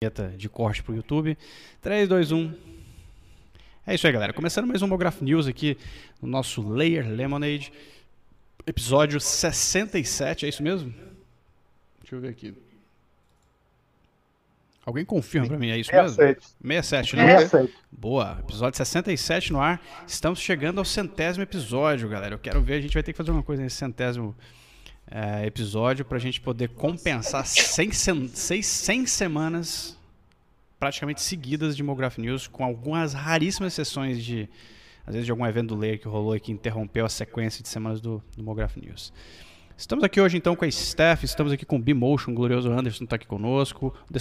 vinheta de corte pro YouTube. 3, 2, 1. É isso aí, galera. Começando mais um Mograph News aqui no nosso Layer Lemonade. Episódio 67, é isso mesmo? Deixa eu ver aqui. Alguém confirma pra mim, é isso mesmo? 67. 67, né? 67. Boa, episódio 67 no ar. Estamos chegando ao centésimo episódio, galera. Eu quero ver, a gente vai ter que fazer uma coisa nesse centésimo é, episódio pra gente poder compensar 100, sem- seis- 100 semanas praticamente seguidas de Mograph News, com algumas raríssimas sessões de, às vezes, de algum evento do Layer que rolou e que interrompeu a sequência de semanas do, do Mograph News. Estamos aqui hoje então com a Steph, estamos aqui com o B-Motion, o glorioso Anderson está aqui conosco, o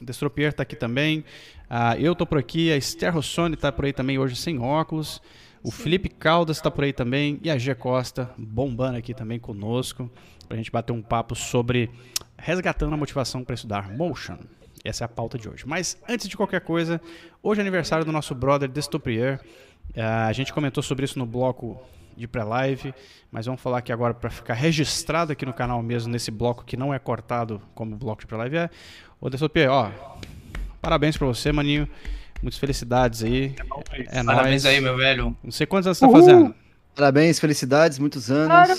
Destropier, está aqui também, ah, eu tô por aqui, a Esther Rossoni está por aí também hoje sem óculos, o Felipe Caldas está por aí também e a G Costa bombando aqui também conosco, para a gente bater um papo sobre resgatando a motivação para estudar Motion. Essa é a pauta de hoje. Mas antes de qualquer coisa, hoje é aniversário do nosso brother Destropier. Ah, a gente comentou sobre isso no bloco de pré-live, mas vamos falar aqui agora para ficar registrado aqui no canal mesmo, nesse bloco que não é cortado como bloco de pré-live. É, ô Destropier, ó, parabéns para você, maninho. Muitas felicidades aí. É Parabéns nóis. aí, meu velho. Não sei quantos anos você tá fazendo. Parabéns, felicidades, muitos anos. Cara,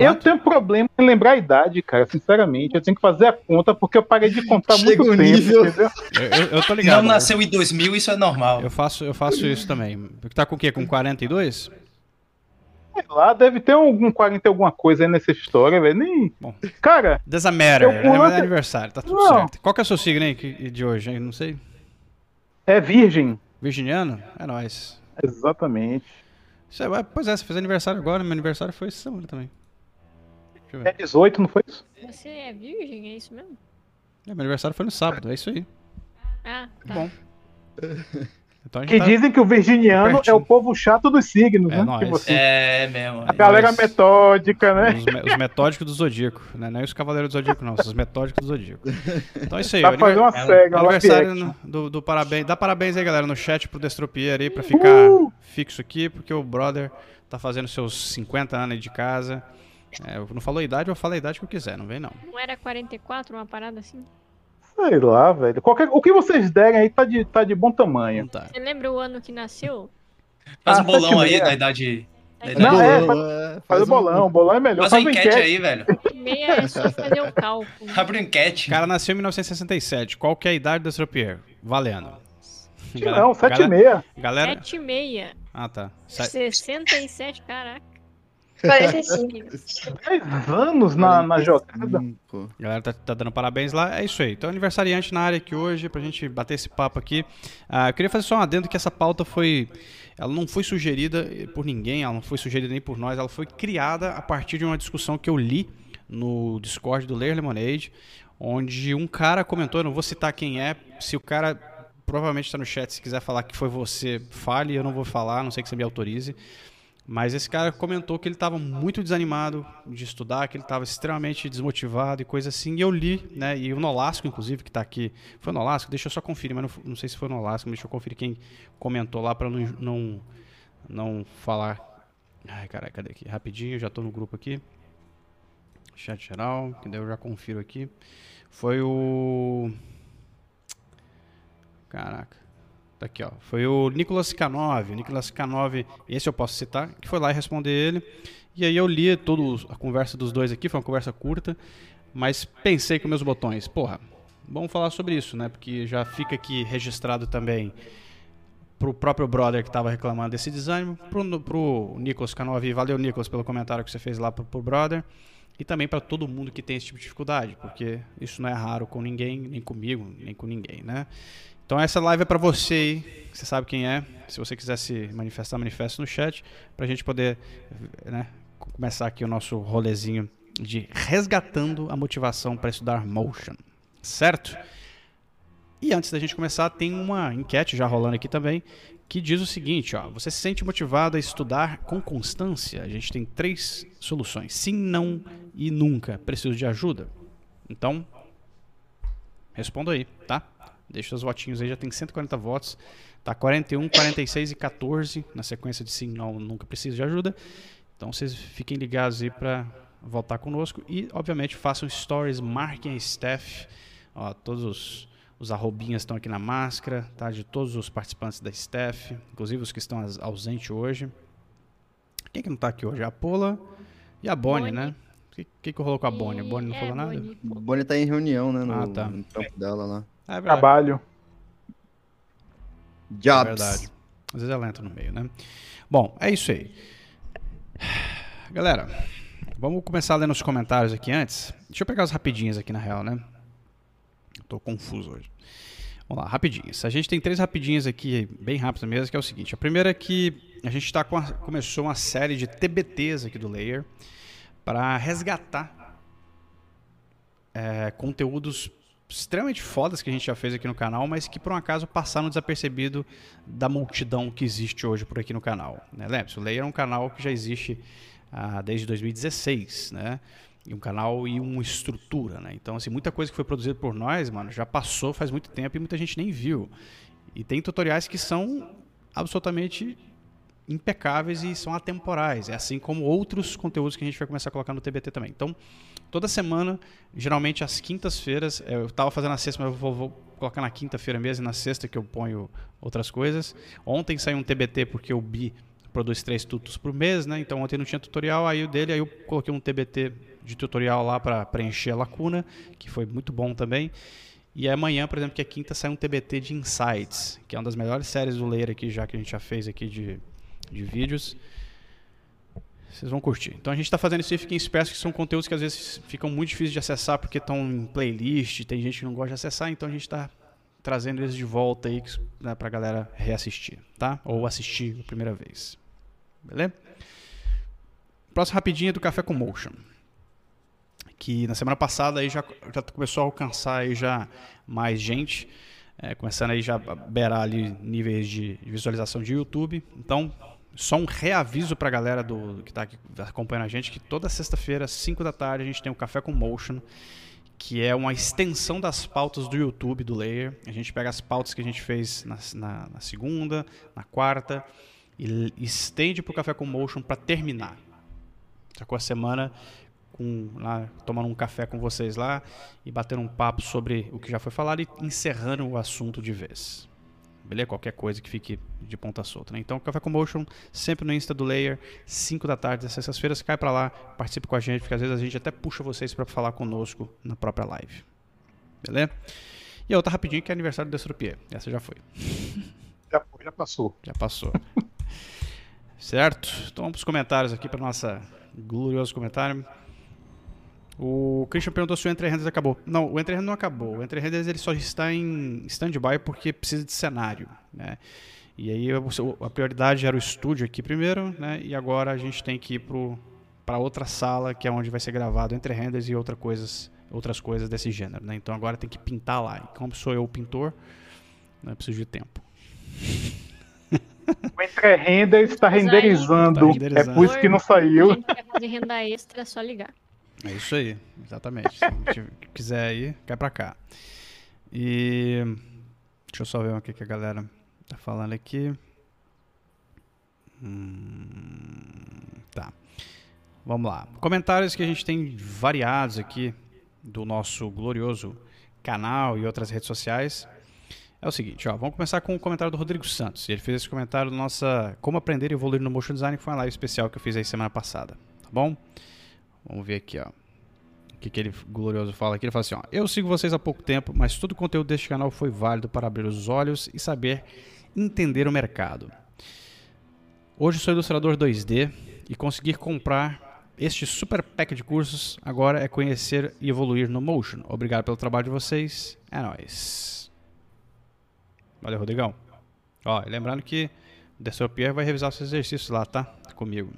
Eu tenho problema em lembrar a idade, cara, sinceramente. Eu tenho que fazer a conta porque eu parei de contar Chega muito tempo, nível. entendeu? Eu, eu- eu tô Não ligado. nasceu em 2000, isso é normal. Eu faço, eu faço isso também. Tá com o quê? Com 42? Sei lá, deve ter algum 40 e alguma coisa aí nessa história, velho. Nem. Bom. Cara, Doesn't matter. Eu É conto- aniversário, tá tudo Não. certo. Qual que é o seu signo aí de hoje? hein? Não sei. É virgem. Virginiano? É nóis. Exatamente. Isso é- pois é, você fez aniversário agora, meu aniversário foi essa semana também. Deixa eu É ver. 18, não foi isso? Você é virgem, é isso mesmo? É, meu aniversário foi no sábado, é isso aí. Ah, tá. Bom. Então Que tá... dizem que o virginiano pertinho. é o povo chato dos signos, É né? Tipo assim, É mesmo. a galera nóis. metódica, né? Os, me- os metódicos do Zodíaco, né? Não é os Cavaleiros do Zodíaco, não, são os metódicos do Zodíaco. Então é isso aí. Dá fazer uma é, cega, uma Aniversário no- do, do parabéns. Dá parabéns aí, galera, no chat pro Destropier aí, pra ficar Uhul. fixo aqui, porque o brother tá fazendo seus 50 anos aí de casa. É, eu não falou a idade, eu falo a idade que eu quiser, não vem não. Não era 44, uma parada assim? Sei lá, velho. Qualquer... O que vocês derem aí tá de, tá de bom tamanho. tá. Você lembra o ano que nasceu? Faz Ah, um bolão aí meia. da idade. Da Não, idade. Não, é, Bolão, faz- é, Faz o um- bolão, o bolão é melhor. Faz uma Faz uma enquete enquete. aí, velho. Meia é só fazer o cálculo. Abre uma enquete. O cara nasceu em 1967. Qual que é a idade do Destropier? Valendo. Não, 7 e galera, meia. galera. 7 e meia. Ah, tá. Se- 67, caraca. 45. 10 anos na, na jogada. 45. A galera tá, tá dando parabéns lá. É isso aí. Então, aniversariante na área aqui hoje, pra gente bater esse papo aqui. Ah, eu queria fazer só um adendo que essa pauta foi. Ela não foi sugerida por ninguém, ela não foi sugerida nem por nós, ela foi criada a partir de uma discussão que eu li no Discord do Layer Lemonade, onde um cara comentou, eu não vou citar quem é, se o cara provavelmente está no chat, se quiser falar que foi você, fale, eu não vou falar, não sei que você me autorize. Mas esse cara comentou que ele estava muito desanimado de estudar, que ele estava extremamente desmotivado e coisa assim. E eu li, né? E o Nolasco, inclusive, que está aqui. Foi o Nolasco? Deixa eu só conferir, mas não, não sei se foi o Nolasco. Deixa eu conferir quem comentou lá para não, não, não falar. Ai, caralho, cadê aqui? Rapidinho, já estou no grupo aqui. Chat geral, que daí eu já confiro aqui. Foi o. Caraca. Tá aqui, ó. Foi o Nicolas K9. O Nicolas K9, esse eu posso citar, que foi lá e responder ele. E aí eu li toda a conversa dos dois aqui, foi uma conversa curta, mas pensei com meus botões, porra, vamos falar sobre isso, né? Porque já fica aqui registrado também pro próprio brother que tava reclamando desse desânimo, pro, pro Nicolas K9, valeu Nicolas pelo comentário que você fez lá pro, pro brother. E também para todo mundo que tem esse tipo de dificuldade, porque isso não é raro com ninguém, nem comigo, nem com ninguém, né? Então essa live é para você você sabe quem é. Se você quiser se manifestar, manifeste no chat, pra gente poder né, começar aqui o nosso rolezinho de resgatando a motivação para estudar motion, certo? E antes da gente começar, tem uma enquete já rolando aqui também, que diz o seguinte, ó, você se sente motivado a estudar com constância? A gente tem três soluções, sim, não e nunca. Preciso de ajuda? Então, responda aí, tá? Deixa os votinhos aí, já tem 140 votos. Tá 41, 46 e 14 na sequência de sim, não, nunca preciso de ajuda. Então vocês fiquem ligados aí para voltar conosco e obviamente façam stories, marquem a Steph, ó, todos os Os arrobinhas estão aqui na máscara, tá? De todos os participantes da staff, inclusive os que estão aus- ausentes hoje. Quem que não tá aqui hoje? A Pola e a Bonnie, Bonnie. né? O que, que, que rolou com a Bonnie? A Bonnie não É, falou nada? Bonnie, pô. Bonnie tá em reunião, né? No, Ah, tá. no campo dela lá. É verdade. Trabalho. É Jobs. verdade. Às vezes ela entra no meio, né? Bom, é isso aí. Galera, vamos começar lendo os comentários aqui antes. Deixa eu pegar as rapidinhas aqui na real, né? Tô confuso hoje. Vamos lá, rapidinhas. A gente tem três rapidinhas aqui, bem rápidas mesmo, que é o seguinte. A primeira é que a gente tá com a- começou uma série de TBTs aqui do Layer para resgatar é, conteúdos extremamente fodas que a gente já fez aqui no canal, mas que por um acaso passaram desapercebido da multidão que existe hoje por aqui no canal. Né? Lembre-se, o Layer é um canal que já existe ah, desde 2016, né? E um canal e uma estrutura, né? Então, assim, muita coisa que foi produzida por nós, mano, já passou faz muito tempo e muita gente nem viu. E tem tutoriais que são absolutamente impecáveis e são atemporais, é assim como outros conteúdos que a gente vai começar a colocar no TBT também. Então, toda semana, geralmente às quintas-feiras, eh, eu estava fazendo a sexta, mas eu vou, vou colocar na quinta-feira mesmo, e na sexta que eu ponho outras coisas. Ontem saiu um TBT porque o Bi produz três tutos por mês, né? Então ontem não tinha tutorial, aí o dele, aí eu coloquei um TBT de tutorial lá para preencher a lacuna, que foi muito bom também. E amanhã, por exemplo, que é quinta, sai um TBT de Insights, que é uma das melhores séries do Layer aqui, já que a gente já fez aqui de, de vídeos. Vocês vão curtir. Então a gente está fazendo isso e fiquem espertos que são conteúdos que às vezes ficam muito difíceis de acessar porque estão em playlist, tem gente que não gosta de acessar, então a gente está trazendo eles de volta aí né, para a galera reassistir, tá? Ou assistir a primeira vez. Beleza? Próximo rapidinho é do Café com Motion. Que na semana passada aí já, já começou a alcançar aí já mais gente. é, começando aí já a beirar ali níveis de, de visualização de YouTube. Então, só um reaviso pra galera do, que está acompanhando a gente, que toda sexta-feira, às 5 da tarde, a gente tem o Café com Motion, que é uma extensão das pautas do YouTube, do Layer. A gente pega as pautas que a gente fez na, na- na segunda, na quarta, e estende pro Café com Motion para terminar. Sacou a semana com, lá, tomando um café com vocês lá e batendo um papo sobre o que já foi falado e encerrando o assunto de vez. Beleza? Qualquer coisa que fique de ponta solta. Né? Então, Café com Motion, sempre no Insta do Layer, 5 da tarde, às sextas-feiras, cai pra lá, participe com a gente, porque às vezes a gente até puxa vocês pra falar conosco na própria live. Beleza? E a outra rapidinho que é aniversário do Destropier. Essa já foi. Já, foi, já passou. Já passou. certo? Então vamos para os comentários aqui para nossa glorioso comentário. O Christian perguntou se o Entre Renders acabou. Não, o Entre Renders não acabou. O Entre Renders ele só está em stand-by porque precisa de cenário, né? E aí a prioridade era o estúdio aqui primeiro, né? E agora a gente tem que ir para outra sala que é onde vai ser gravado Entre Renders e outra coisas, outras coisas desse gênero, né? Então agora tem que pintar lá. E como sou eu o pintor, né, preciso de tempo. O Entre Render está renderizando. Tá renderizando. É por isso que não saiu. gente quer fazer renda extra, é só ligar. É isso aí, exatamente. Se quiser aí, cai pra cá. E. Deixa eu só ver o que, a galera tá falando aqui. Hum, tá. Vamos lá. Comentários que a gente tem variados aqui do nosso glorioso canal e outras redes sociais. É o seguinte, ó, vamos começar com o comentário do Rodrigo Santos. Ele fez esse comentário nossa Como Aprender e Evoluir no Motion Design, que foi uma live especial que eu fiz aí semana passada. Tá bom? Vamos ver aqui, ó. O que, que ele glorioso fala aqui? Ele fala assim, ó. Eu sigo vocês há pouco tempo, mas todo o conteúdo deste canal foi válido para abrir os olhos e saber entender o mercado. Hoje sou ilustrador 2D e conseguir comprar este super pack de cursos agora é conhecer e evoluir no Motion. Obrigado pelo trabalho de vocês. É nóis. Valeu, Rodrigão. Ó, lembrando que o Dessor Pierre vai revisar os exercícios lá, tá? Comigo.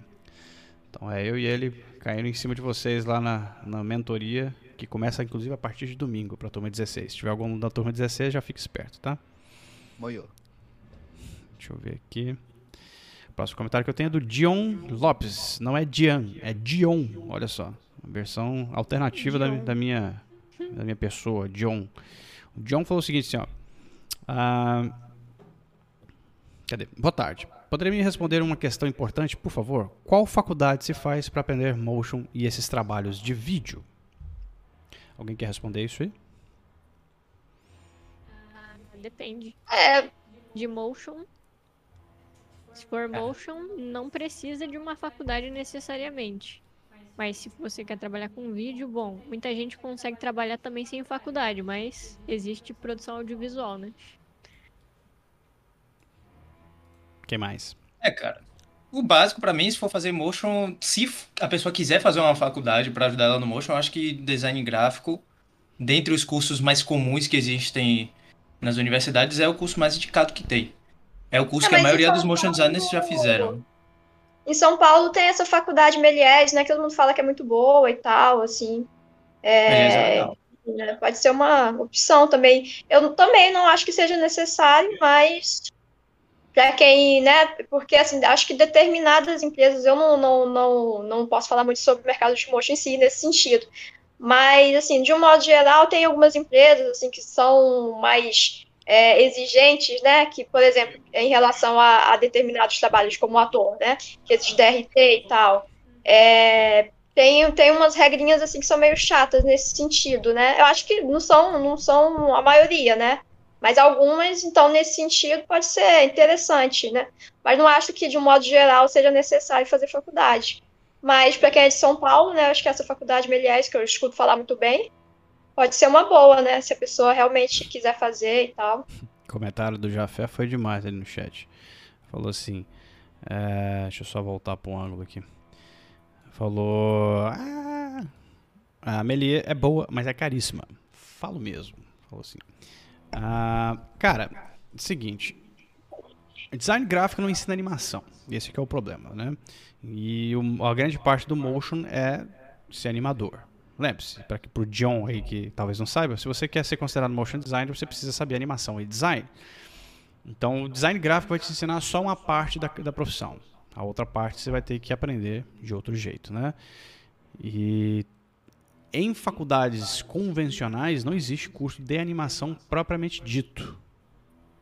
Então é eu e ele caindo em cima de vocês lá na, na mentoria, que começa inclusive a partir de domingo para a turma 16. Se tiver algum da turma 16, já fique esperto, tá? Moiô. Deixa eu ver aqui. O próximo comentário que eu tenho é do Dion Lopes. Não é Dian, é Dion. Olha só. Uma versão alternativa da, da minha, da minha pessoa, Dion. O Dion falou o seguinte assim, ó. Ah, cadê? Boa tarde. Poderia me responder uma questão importante, por favor? Qual faculdade se faz para aprender motion e esses trabalhos de vídeo? Alguém quer responder isso aí? Depende. É, De motion. Se for motion, não precisa de uma faculdade necessariamente. Mas se você quer trabalhar com vídeo, bom, muita gente consegue trabalhar também sem faculdade, mas existe produção audiovisual, né? Quem mais? É, cara. O básico pra mim, se for fazer motion, se a pessoa quiser fazer uma faculdade pra ajudar ela no motion, eu acho que design gráfico, dentre os cursos mais comuns que existem nas universidades, é o curso mais indicado que tem. É o curso É, que a maioria dos motion designers já fizeram. em São Paulo tem essa faculdade Melies, né? Que todo mundo fala que é muito boa e tal, assim. É, legal. né, Pode ser uma opção também. Eu também não acho que seja necessário, mas para quem, né? Porque assim, acho que determinadas empresas, eu não, não, não, não posso falar muito sobre o mercado de motion em si nesse sentido. Mas, assim, de um modo geral, tem algumas empresas assim que são mais é, exigentes, né? Que, por exemplo, em relação a, a determinados trabalhos como ator, né? Que esses DRT e tal. É, tem, tem umas regrinhas assim que são meio chatas nesse sentido, né? Eu acho que não são, não são a maioria, né? Mas algumas, então, nesse sentido, pode ser interessante, né? Mas não acho que, de um modo geral, seja necessário fazer faculdade. Mas para quem é de São Paulo, né? Acho que essa faculdade Melies, que eu escuto falar muito bem, pode ser uma boa, né? Se a pessoa realmente quiser fazer e tal. Comentário do Jafé foi demais ali no chat. Falou assim. é, deixa eu só voltar para um ângulo aqui. Falou. Ah, a Melie é boa, mas é caríssima. Falo mesmo. Falou assim. Ah, cara, seguinte. Design gráfico não ensina animação. Esse que é o problema, né? E o- a grande parte do motion é ser animador. Lembre-se, para o John aí que talvez não saiba, se você quer ser considerado motion designer, você precisa saber animação e design. Então, o design gráfico vai te ensinar só uma parte da, da profissão. A outra parte você vai ter que aprender de outro jeito, né? E em faculdades convencionais não existe curso de animação propriamente dito,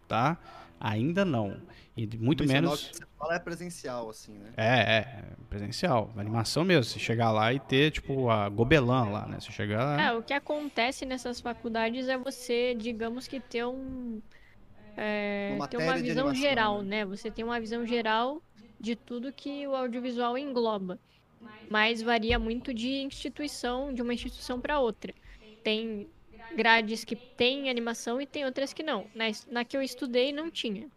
tá? Ainda não. E muito Convencional menos. que você fala é presencial, assim, né? É, é, presencial, animação mesmo. Você chegar lá e ter, tipo, a Gobelin lá, né? Você chegar lá. É, o que acontece nessas faculdades é você, digamos que ter um. é, Uma ter uma visão animação, geral, né? né? Você tem uma visão geral de tudo que o audiovisual engloba. Mas varia muito de instituição, de uma instituição para outra. Tem grades que tem animação e tem outras que não. Na, na que eu estudei não tinha.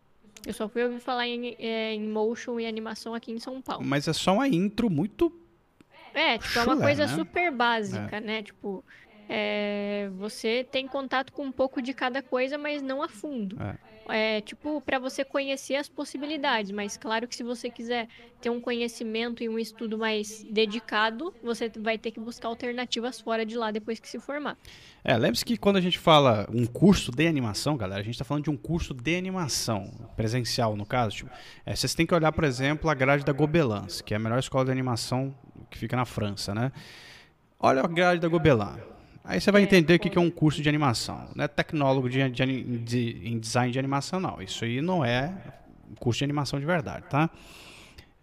Eu só fui ouvir falar em, é, em motion e animação aqui em São Paulo. Mas é só uma intro muito. É, tipo, é uma coisa né? super básica, né? Tipo, é, você tem contato com um pouco de cada coisa, mas não a fundo. É, tipo, para você conhecer as possibilidades, mas claro que se você quiser ter um conhecimento e um estudo mais dedicado, você vai ter que buscar alternativas fora de lá depois que se formar. É, lembre-se que quando a gente fala um curso de animação, galera, a gente está falando de um curso de animação, presencial no caso. Tipo, é, vocês têm que olhar, por exemplo, a grade da Gobelins, que é a melhor escola de animação que fica na França, né? Olha a grade da Gobelin. Aí você vai entender o que que é um curso de animação. Não é tecnólogo de, de de- em design de animação, não. Isso aí não é curso de animação de verdade, tá?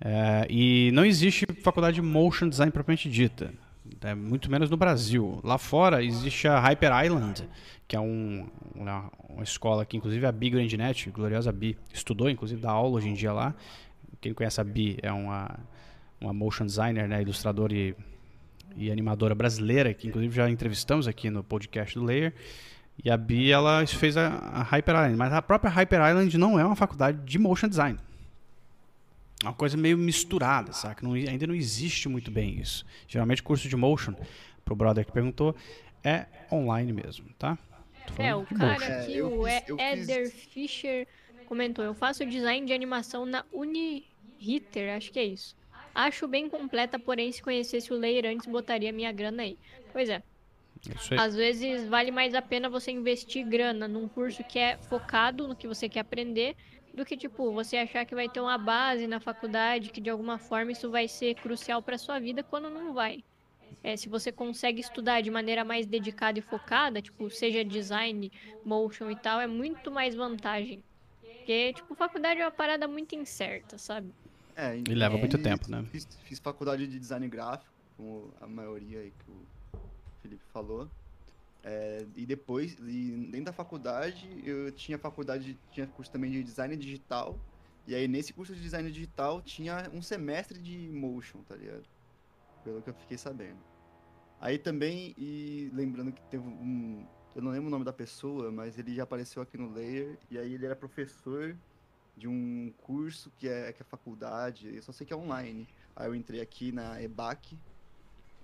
É, e não existe faculdade de motion design propriamente dita. É, muito menos no Brasil. Lá fora existe a Hyper Island, que é um- uma, uma escola que, inclusive, a Bi Grandinetti, gloriosa Bi, estudou, inclusive, dá aula hoje em dia lá. Quem conhece a Bi é uma, uma motion designer, né, ilustradora e, e animadora brasileira, que, inclusive, já entrevistamos aqui no podcast do Layer. E a Bi, ela fez a, a Hyper Island. Mas a própria Hyper Island não é uma faculdade de motion design. É uma coisa meio misturada, saca? Não- ainda não existe muito bem isso. Geralmente curso de motion, pro brother que perguntou, é online mesmo, tá? É, o cara. É, aqui, eu o fiz- eu fiz- Eder Fischer comentou: Eu faço design de animação na Uniriter, acho que é isso. Acho bem completa, porém, se conhecesse o layer antes, botaria minha grana aí. Pois é. Isso aí. Às vezes vale mais a pena você investir grana num curso que é focado no que você quer aprender, do que tipo você achar que vai ter uma base na faculdade, que de alguma forma isso vai ser crucial para sua vida quando não vai. É, se você consegue estudar de maneira mais dedicada e focada, tipo, seja design, motion e tal, é muito mais vantagem. Porque, tipo, faculdade é uma parada muito incerta, sabe? É, E leva muito fiz- tempo, né? Fiz, fiz faculdade de design gráfico, como a maioria aí que o Felipe falou. É, e depois, e dentro da faculdade, eu tinha faculdade, tinha curso também de design digital. E aí nesse curso de design digital tinha um semestre de motion, tá ligado? Pelo que eu fiquei sabendo. Aí também, e lembrando que teve um. Eu não lembro o nome da pessoa, mas ele já apareceu aqui no Layer. E aí ele era professor de um curso que é, que é faculdade, eu só sei que é online. Aí eu entrei aqui na EBAC,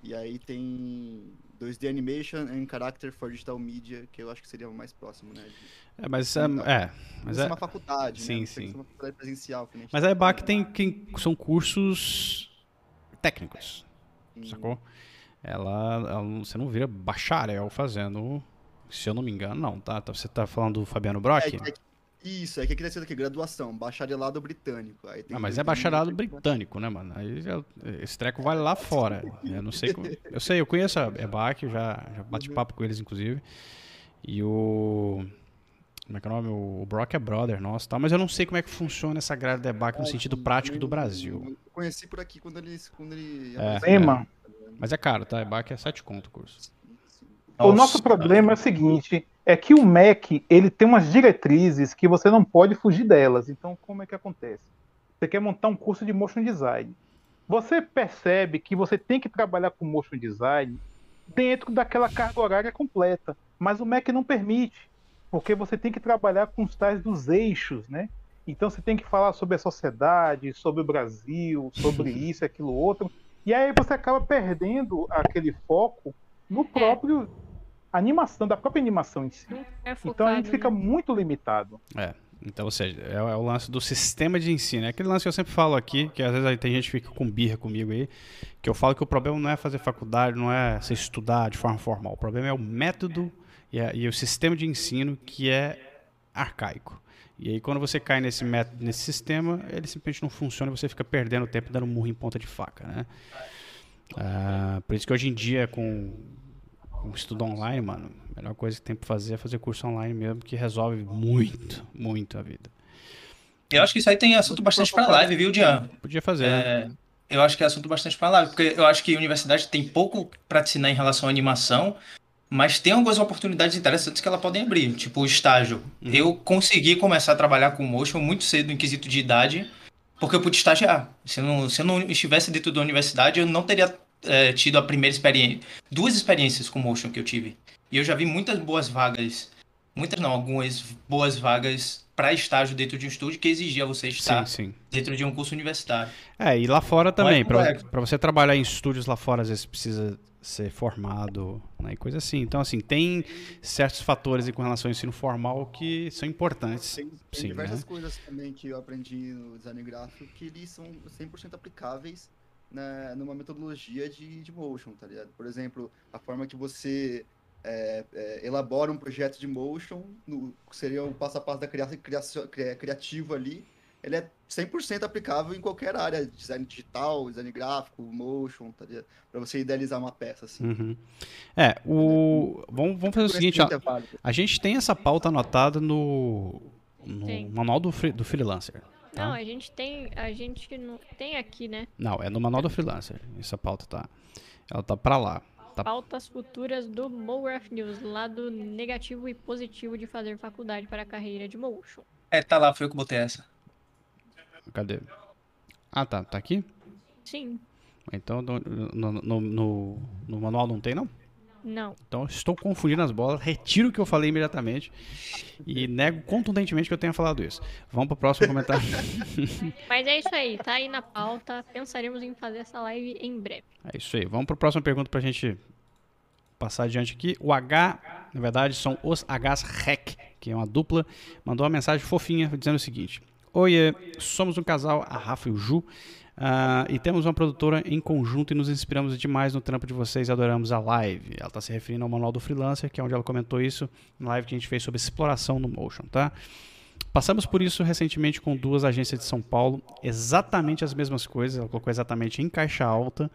e aí tem 2D Animation and Character for Digital Media, que eu acho que seria o mais próximo, né? de- É, mas é, Então, é, mas é é, uma faculdade, sim, né? Tem sim. ser uma faculdade presencial. a mas a tá EBAC tem quem são cursos técnicos, Hum, sacou? Ela, ela você não vira bacharel fazendo, se eu não me engano, não, tá? Tá- Você tá falando do Fabiano Brock? É, é, isso, é que aqui ser daqui, graduação, bacharelado britânico. Aí tem Ah, mas é bacharelado britânico, né, mano? Aí já- esse treco vale lá fora. Eu não sei. como- Eu sei, eu conheço a EBAC, eu já, já bati papo com eles, inclusive. E o. Como é que é o nome? O Brock é brother nosso, tá? Mas eu não sei como é que funciona essa grade da EBAC no sentido prático do Brasil. Eu conheci por aqui quando ele. Quando ele É. mano. Mas é caro, tá? EBAC é 7 conto o curso. O nosso problema é o seguinte, é que o MEC, ele tem umas diretrizes que você não pode fugir delas. Então, como é que acontece? Você quer montar um curso de motion design. Você percebe que você tem que trabalhar com motion design dentro daquela carga horária completa, mas o MEC não permite, porque você tem que trabalhar com os tais dos eixos, né? Então você tem que falar sobre a sociedade, sobre o Brasil, sobre isso, aquilo, outro. E aí você acaba perdendo aquele foco no próprio animação, da própria animação em si. É focado, Então a gente fica né? muito limitado. Então, ou seja, é, é o lance do sistema de ensino. É aquele lance que eu sempre falo aqui, que às vezes aí tem gente que fica com birra comigo aí, que eu falo que o problema não é fazer faculdade, não é você estudar de forma formal. O problema é o método e, a- e o sistema de ensino que é arcaico. E aí quando você cai nesse método, nesse sistema, ele simplesmente não funciona e você fica perdendo tempo dando murro em ponta de faca, né? Ah, por isso que hoje em dia com estudo online, mano, a melhor coisa que tem pra fazer é fazer curso online mesmo, que resolve muito, muito a vida. Eu acho que isso aí tem assunto bastante pra live, viu, Dian? Podia fazer, né? É, eu acho que é assunto bastante pra live, porque eu acho que a universidade tem pouco pra te ensinar em relação à animação, mas tem algumas oportunidades interessantes que ela podem abrir, tipo o estágio. Uhum. Eu consegui começar a trabalhar com motion muito cedo, em quesito de idade, porque eu pude estagiar. Se eu não, se eu não estivesse dentro da universidade, eu não teria é, tido a primeira experiência, duas experiências com motion que eu tive. E eu já vi muitas boas vagas, muitas não, algumas boas vagas para estágio dentro de um estúdio que exigia você estar Sim, sim. dentro de um curso universitário. É, e lá fora também, pra, complexo. pra você trabalhar em estúdios lá fora, às vezes precisa ser formado, né, e coisa assim. Então, assim, tem certos fatores com relação ao ensino formal que são importantes. Tem, tem Sim, diversas né? coisas também que eu aprendi no design gráfico que eles são 100% aplicáveis na, numa metodologia de, de motion, tá ligado? Por exemplo, a forma que você é, é, elabora um projeto de motion, no- seria o passo a passo da criação, criação, cria- criativo ali, ele é 100% aplicável em qualquer área, design digital, design gráfico, motion, tá? Pra você idealizar uma peça, assim. Uhum. É, o. Vamos, vamos fazer o seguinte, ó. A gente tem essa pauta anotada no, no manual do, free- do freelancer. Tá? Não, a gente tem. A gente não tem aqui, né? Não, é no manual do freelancer. Essa pauta tá. Ela tá pra lá. Tá. Pautas futuras do MoGraph News, lado negativo e positivo de fazer faculdade para a carreira de motion. É, tá lá, foi eu que botei essa. Cadê? Ah, tá. Tá aqui? Sim, Então no, no, no- no manual não tem, não? Não. Então estou confundindo as bolas, retiro o que eu falei imediatamente e nego contundentemente que eu tenha falado isso. Vamos pro próximo comentário. Mas é isso aí, tá aí na pauta. Pensaremos em fazer essa live em breve. É isso aí. Vamos pro próxima pergunta pra gente passar adiante aqui. O H, na verdade, são os Hs Rec, que é uma dupla, mandou uma mensagem fofinha dizendo o seguinte: Oiê, somos um casal, a Rafa e o Ju. Ah, e temos uma produtora em conjunto e nos inspiramos demais no trampo de vocês adoramos a live. Ela está se referindo ao Manual do Freelancer, que é onde ela comentou isso na live que a gente fez sobre exploração no Motion, tá? Passamos por isso recentemente com duas agências de São Paulo, exatamente as mesmas coisas, ela colocou exatamente em caixa alta.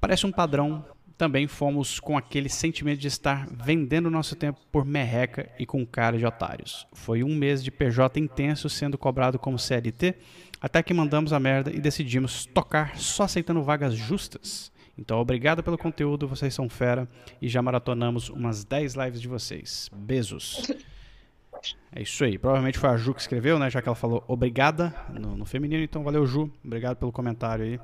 Parece um padrão. Também fomos com aquele sentimento de estar vendendo nosso tempo por merreca e com cara de otários. Foi um mês de PJ intenso sendo cobrado como CLT, até que mandamos a merda e decidimos tocar só aceitando vagas justas. Então, obrigado pelo conteúdo, vocês são fera e já maratonamos umas 10 lives de vocês. Beijos. É isso aí. Provavelmente foi a Ju que escreveu, né? Já que ela falou obrigada no, no feminino. Então, valeu, Ju. Obrigado pelo comentário aí.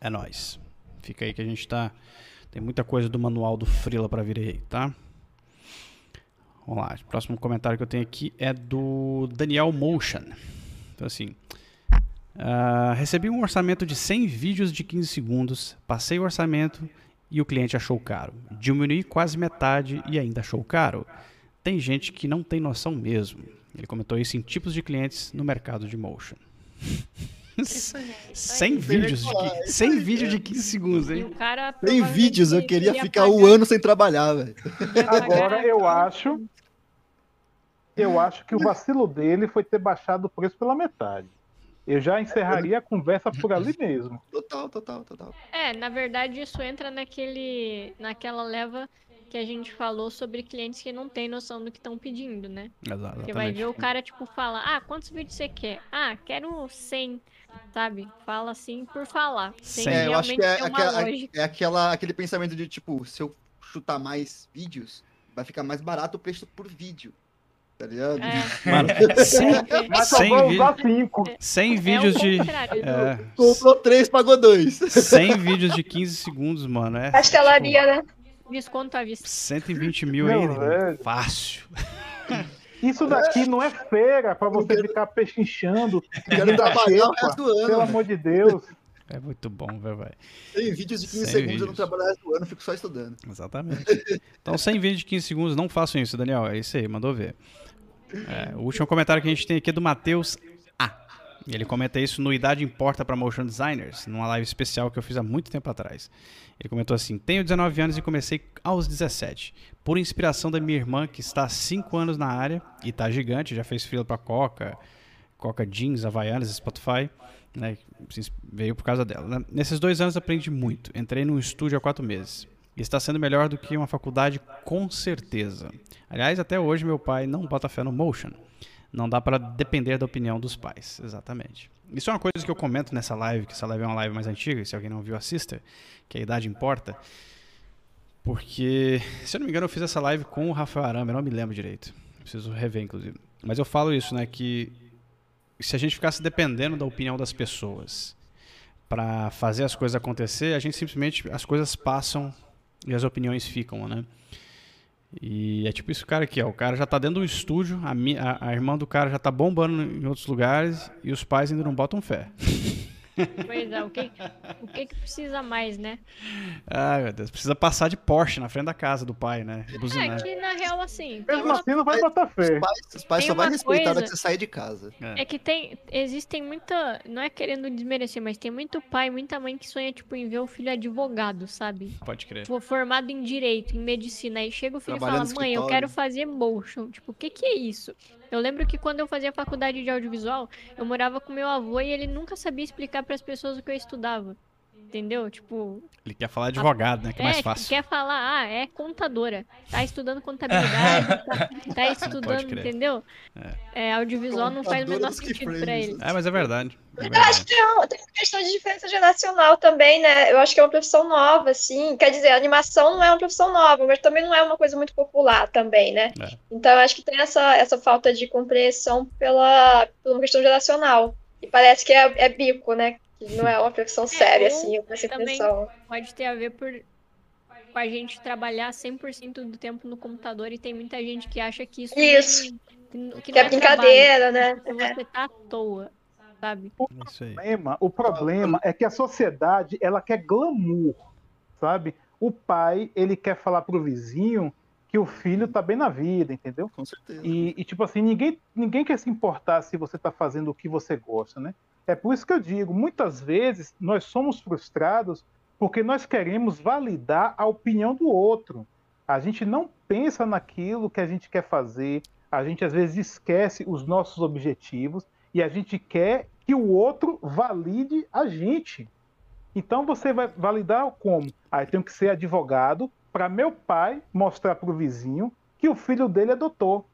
É nóis. Fica aí que a gente tá. Tem muita coisa do manual do Frila pra vir aí, tá? Vamos lá. O próximo comentário que eu tenho aqui é do Daniel Motion. Então, assim. ah, recebi um orçamento de 100 vídeos de 15 segundos. Passei o orçamento e o cliente achou caro. Diminui quase metade e ainda achou caro. Tem gente que não tem noção mesmo. Ele comentou isso em tipos de clientes no mercado de motion. Isso aí, isso 100 aí. vídeos de, falar, qui- isso 100 aí, vídeos de 15 segundos, hein? Tem vídeos, eu queria ficar um ano sem trabalhar, velho. Agora eu acho. Eu acho que o vacilo dele foi ter baixado o preço pela metade. Eu já encerraria a conversa por ali mesmo. Total, total, total. É, na verdade isso entra naquele, naquela leva que a gente falou sobre clientes que não têm noção do que estão pedindo, né? Exato, Você vai ver exatamente. o cara, tipo, fala, ah, quantos vídeos você quer? Ah, quero 100, sabe? Fala assim por falar. Sem. É, eu acho realmente que é, aquela, é aquela, aquele pensamento de, tipo, se eu chutar mais vídeos, vai ficar mais barato o preço por vídeo. Tá ligado? É, Mano, 100, Mas só 100 vou vídeos, usar cinco. 100 é vídeos de. É, Comprou três, pagou dois. 100 vídeos de 15 segundos, mano. É, Pastelaria, né? Desconto à vista. 120 mil Meu aí, velho. fácil. Isso daqui não é feira pra você ficar pechinchando. Quero trabalhar o resto do Pelo ano. velho. amor de Deus. É muito bom, velho, velho. Tem vídeos de 15 Cem segundos, eu não vídeos. trabalho o resto do ano, fico só estudando. Exatamente. Então, 100 vídeos de 15 segundos, não façam isso, Daniel. É isso aí, mandou ver. É, o último comentário que a gente tem aqui é do Matheus A. Ele comenta isso no Idade Importa para Motion Designers, numa live especial que eu fiz há muito tempo atrás. Ele comentou assim: Tenho 19 anos e comecei aos 17. Por inspiração da minha irmã, que está há 5 anos na área e tá gigante, já fez fila para Coca, Coca Jeans, Havaianas, Spotify. Né, veio por causa dela. né? Nesses dois anos aprendi muito. Entrei num estúdio há quatro meses. Está sendo melhor do que uma faculdade, com certeza. Aliás, até hoje meu pai não bota fé no motion. Não dá para depender da opinião dos pais. Exatamente. Isso é uma coisa que eu comento nessa live, que essa live é uma live mais antiga, se alguém não viu, assista, que a idade importa. Porque, se eu não me engano, eu fiz essa live com o Rafael Arama, eu não me lembro direito. Preciso rever, inclusive. Mas eu falo isso, né, que se a gente ficasse dependendo da opinião das pessoas para fazer as coisas acontecer, a gente simplesmente as coisas passam e as opiniões ficam, né? E é tipo isso, cara aqui, ó. O cara já tá dentro do estúdio, a, a, a irmã do cara já tá bombando em outros lugares e os pais ainda não botam fé. Pois é, o que, o que que precisa mais, né? Ai, meu Deus, precisa passar de Porsche na frente da casa do pai, né? É que, na real, assim, Mesmo uma assim, não vai botar fé. Os pais, os pais só vão respeitar na coisa- que você sair de casa. É que tem. Existem muita. Não é querendo desmerecer, mas tem muito pai, muita mãe que sonha, tipo, em ver o filho advogado, sabe? Pode crer. Tipo, formado em direito, em medicina. Aí chega o filho e fala, mãe, eu escritório." quero fazer motion. Tipo, o que que é isso? Eu lembro que quando eu fazia faculdade de audiovisual, eu morava com meu avô e ele nunca sabia explicar para as pessoas o que eu estudava. Entendeu? Tipo, Ele quer falar advogado, né? Que é mais tipo, fácil. quer falar, ah, é contadora. Tá estudando contabilidade, tá, tá estudando, entendeu? É, audiovisual não faz o Contadora menor sentido pra ele. É, mas é verdade. É Eu acho verdade. que tem uma, tem uma questão de diferença geracional também, né? Eu acho que é uma profissão nova, assim. Quer dizer, a animação não é uma profissão nova, mas também não é uma coisa muito popular também, né? É. Então eu acho que tem essa, essa falta de compreensão pela, por uma questão geracional. E parece que é, é bico, né? Não é uma profissão séria, ou assim, eu essa impressão. Pode ter a ver por com a gente trabalhar 100% do tempo no computador e tem muita gente que acha que isso, Isso. não, que Que não é brincadeira, né? trabalho, que você tá à toa, sabe? É Isso aí. problema, o problema é que a sociedade ela quer glamour, sabe? O pai ele quer falar pro vizinho que o filho tá bem na vida, entendeu? Com certeza. E, e, tipo assim, ninguém, ninguém quer se importar se você tá fazendo o que você gosta, né? É por isso que eu digo, muitas vezes nós somos frustrados porque nós queremos validar a opinião do outro. A gente não pensa naquilo que a gente quer fazer, a gente às vezes esquece os nossos objetivos e a gente quer que o outro valide a gente. Então você vai validar como? Ah, eu tenho que ser advogado para meu pai mostrar para o vizinho que o filho dele é doutor.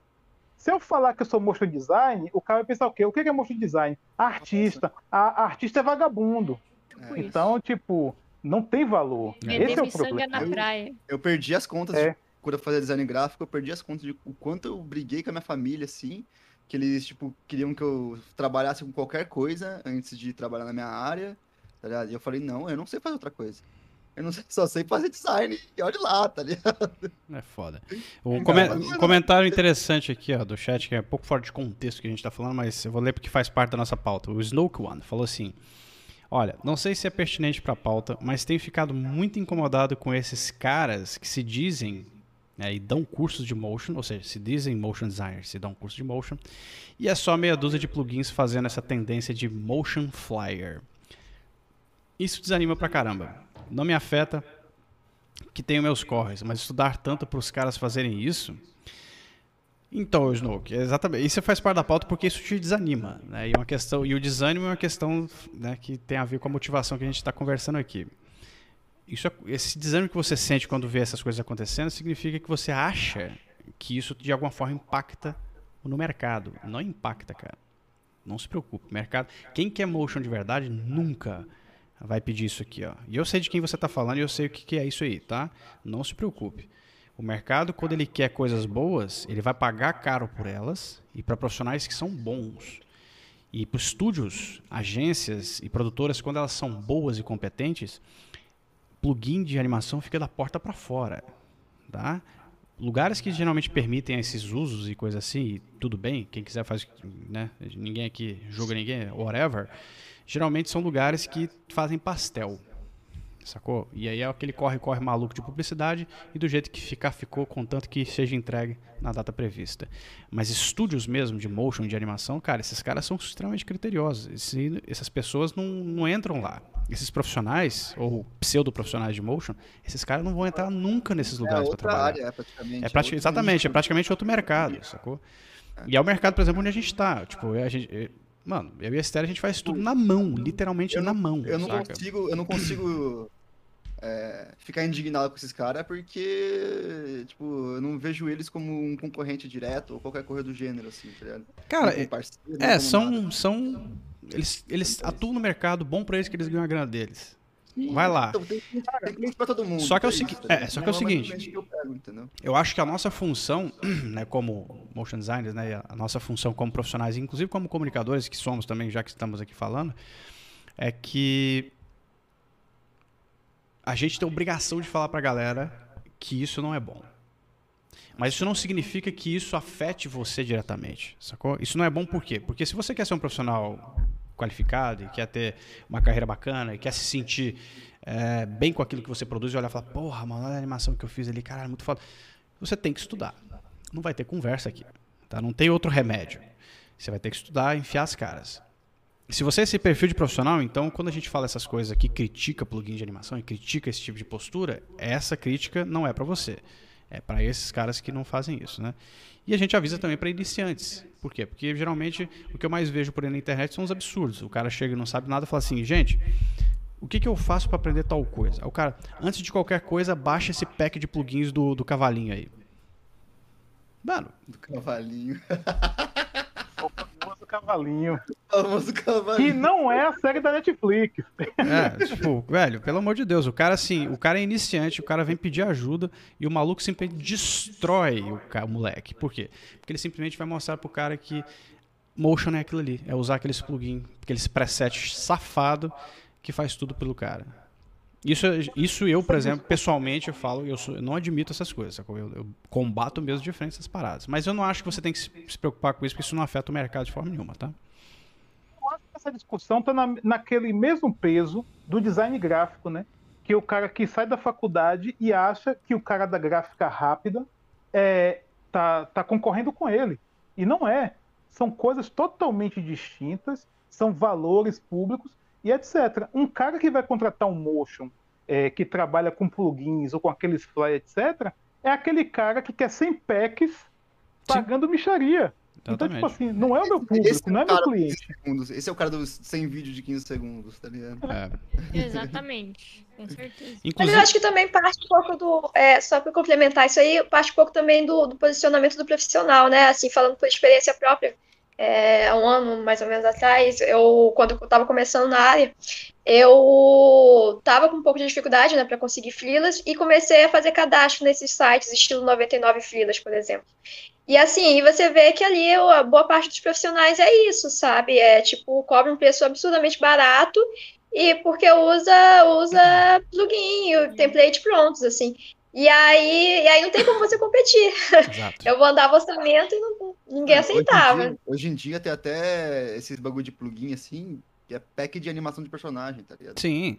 Se eu falar que eu sou motion design, o cara vai pensar o quê? O que é motion design? Artista. A, a artista é vagabundo. Tipo isso. Então, tipo, Não tem valor. Vender Esse é o problema. na Eu- praia. Eu perdi as contas É. de quando eu fazia design gráfico, eu perdi as contas de o quanto eu briguei com a minha família, assim, que eles, tipo, queriam que eu trabalhasse com qualquer coisa antes de trabalhar na minha área, tá ligado? E eu falei, não, eu não sei fazer outra coisa. Eu não sei, só sei fazer design, e olha lá, tá ligado? É foda. O Não, come- um comentário interessante aqui, ó, do chat, que é um pouco fora de contexto que a gente tá falando, mas eu vou ler porque faz parte da nossa pauta. O Snoke One falou assim: Olha, não sei se é pertinente pra pauta, mas tenho ficado muito incomodado com esses caras que se dizem né, e dão cursos de motion, ou seja, se dizem motion designers, se dão curso de motion, e é só meia dúzia de plugins fazendo essa tendência de motion flyer. Isso desanima pra caramba. Não me afeta, que tenho meus corres, mas estudar tanto para os caras fazerem isso. Então, Snoke, exatamente. Isso faz parte da pauta porque isso te desanima, né? E uma questão e o desânimo é uma questão né, que tem a ver com a motivação que a gente está conversando aqui. Isso, é- esse desânimo que você sente quando vê essas coisas acontecendo significa que você acha que isso de alguma forma impacta no mercado. Não impacta, cara. Não se preocupe. Mercado. Quem quer motion de verdade nunca vai pedir isso aqui, ó. E eu sei de quem você está falando e eu sei o que, que é isso aí, tá? Não se preocupe. O mercado, quando ele quer coisas boas, ele vai pagar caro por elas e para profissionais que são bons. E para estúdios, agências e produtoras, quando elas são boas e competentes, plugin de animação fica da porta para fora, tá? Lugares que geralmente permitem esses usos e coisas assim, e tudo bem, quem quiser faz, né? Ninguém aqui julga ninguém, whatever. Geralmente são lugares que fazem pastel, sacou? E aí é aquele corre-corre maluco de publicidade e do jeito que ficar, ficou, contanto que seja entregue na data prevista. Mas estúdios mesmo de motion, de animação, cara, esses caras são extremamente criteriosos. Esse- essas pessoas não, não entram lá. Esses profissionais, ou pseudo-profissionais de motion, esses caras não vão entrar nunca nesses É lugares para outra trabalhar. área, é praticamente. É prati- exatamente, é praticamente outro mercado, sacou? E é o mercado, por exemplo, onde a gente tá. Tipo, a gente. Mano, eu e a Esther, a gente faz tudo na mão, literalmente Eu na mão. Eu não saca? consigo, eu não consigo é, ficar indignado com esses caras porque, tipo, eu não vejo eles como um concorrente direto ou qualquer coisa do gênero, assim, tá ligado? Cara, Não é- parceiro, não É, nada. são. são eles eles atuam no mercado, bom pra eles que eles ganham a grana deles. Vai lá. Então, tem, cliente- tem cliente pra todo mundo. Só que é o isso, segui- é, só que é o mais seguinte. eu pego? Eu acho que a nossa função, né, como motion designers, né, a nossa função como profissionais, inclusive como comunicadores que somos também, já que estamos aqui falando, é que a gente tem a obrigação de falar pra galera que isso não é bom. Mas isso não significa que isso afete você diretamente, sacou? Isso não é bom por quê? Porque se você quer ser um profissional qualificado e quer ter uma carreira bacana e quer se sentir é, bem com aquilo que você produz e olhar e falar, porra, mano, olha a animação que eu fiz ali, caralho, muito foda. Você tem que estudar. Não vai ter conversa aqui, tá? Não tem outro remédio. Você vai ter que estudar e enfiar as caras. Se você é esse perfil de profissional, então, quando a gente fala essas coisas aqui, critica plugin de animação e critica esse tipo de postura, essa crítica não é pra você. É pra esses caras que não fazem isso, né? E a gente avisa também pra iniciantes. Por quê? Porque geralmente o que eu mais vejo por aí na internet são os absurdos. O cara chega e não sabe nada e fala assim, gente, o que, que eu faço pra aprender tal coisa? O cara, antes de qualquer coisa, baixa esse pack de plugins do, do cavalinho aí. Mano, Do cavalinho. O famoso cavalinho. O famoso Que cavalinho. não é a série da Netflix. É, tipo, velho, pelo amor de Deus, o cara assim, o cara é iniciante, o cara vem pedir ajuda e o maluco simplesmente destrói o, ca- o moleque. Por quê? Porque ele simplesmente vai mostrar pro cara que motion é aquilo ali, é usar aqueles plugin, aqueles preset safado que faz tudo pelo cara. Isso, isso eu, por exemplo, pessoalmente eu falo, eu, sou- eu não admito essas coisas? Eu, eu combato mesmo de frente essas paradas. Mas eu não acho que você tem que se, se preocupar com isso, porque isso não afeta o mercado de forma nenhuma, tá? Eu acho que essa discussão está na, naquele mesmo peso do design gráfico, né? Que o cara que sai da faculdade e acha que o cara da gráfica rápida é, tá, tá concorrendo com ele. E não é. São coisas totalmente distintas, são valores públicos e etc. Um cara que vai contratar um motion é, que trabalha com plugins ou com aqueles fly, etc., é aquele cara que quer 100 packs pagando micharia. Então, tipo assim, não é o meu Esse público, não é o meu cliente. 15 segundos. Esse é o cara dos 100 vídeos de 15 segundos, tá ligado? É. Exatamente, com certeza. Mas Inclusive, eu acho que também parte um pouco do. é, só para complementar isso aí, parte um pouco também do, do posicionamento do profissional, né? Assim, falando por experiência própria. É, um ano mais ou menos atrás, eu quando eu estava começando na área, eu estava com um pouco de dificuldade, né, para conseguir freelas e comecei a fazer cadastro nesses sites, estilo 99 freelas, por exemplo. E assim, você vê que ali a boa parte dos profissionais é isso, sabe? É tipo, cobra um preço absurdamente barato e porque usa usa plugin, template prontos, assim. E aí, e aí não tem como você competir. Exato. Eu mandava orçamento e não, ninguém É, aceitava. Hoje em, dia, hoje em dia tem até esses bagulho de plugin assim, que é pack de animação de personagem, tá ligado? Sim.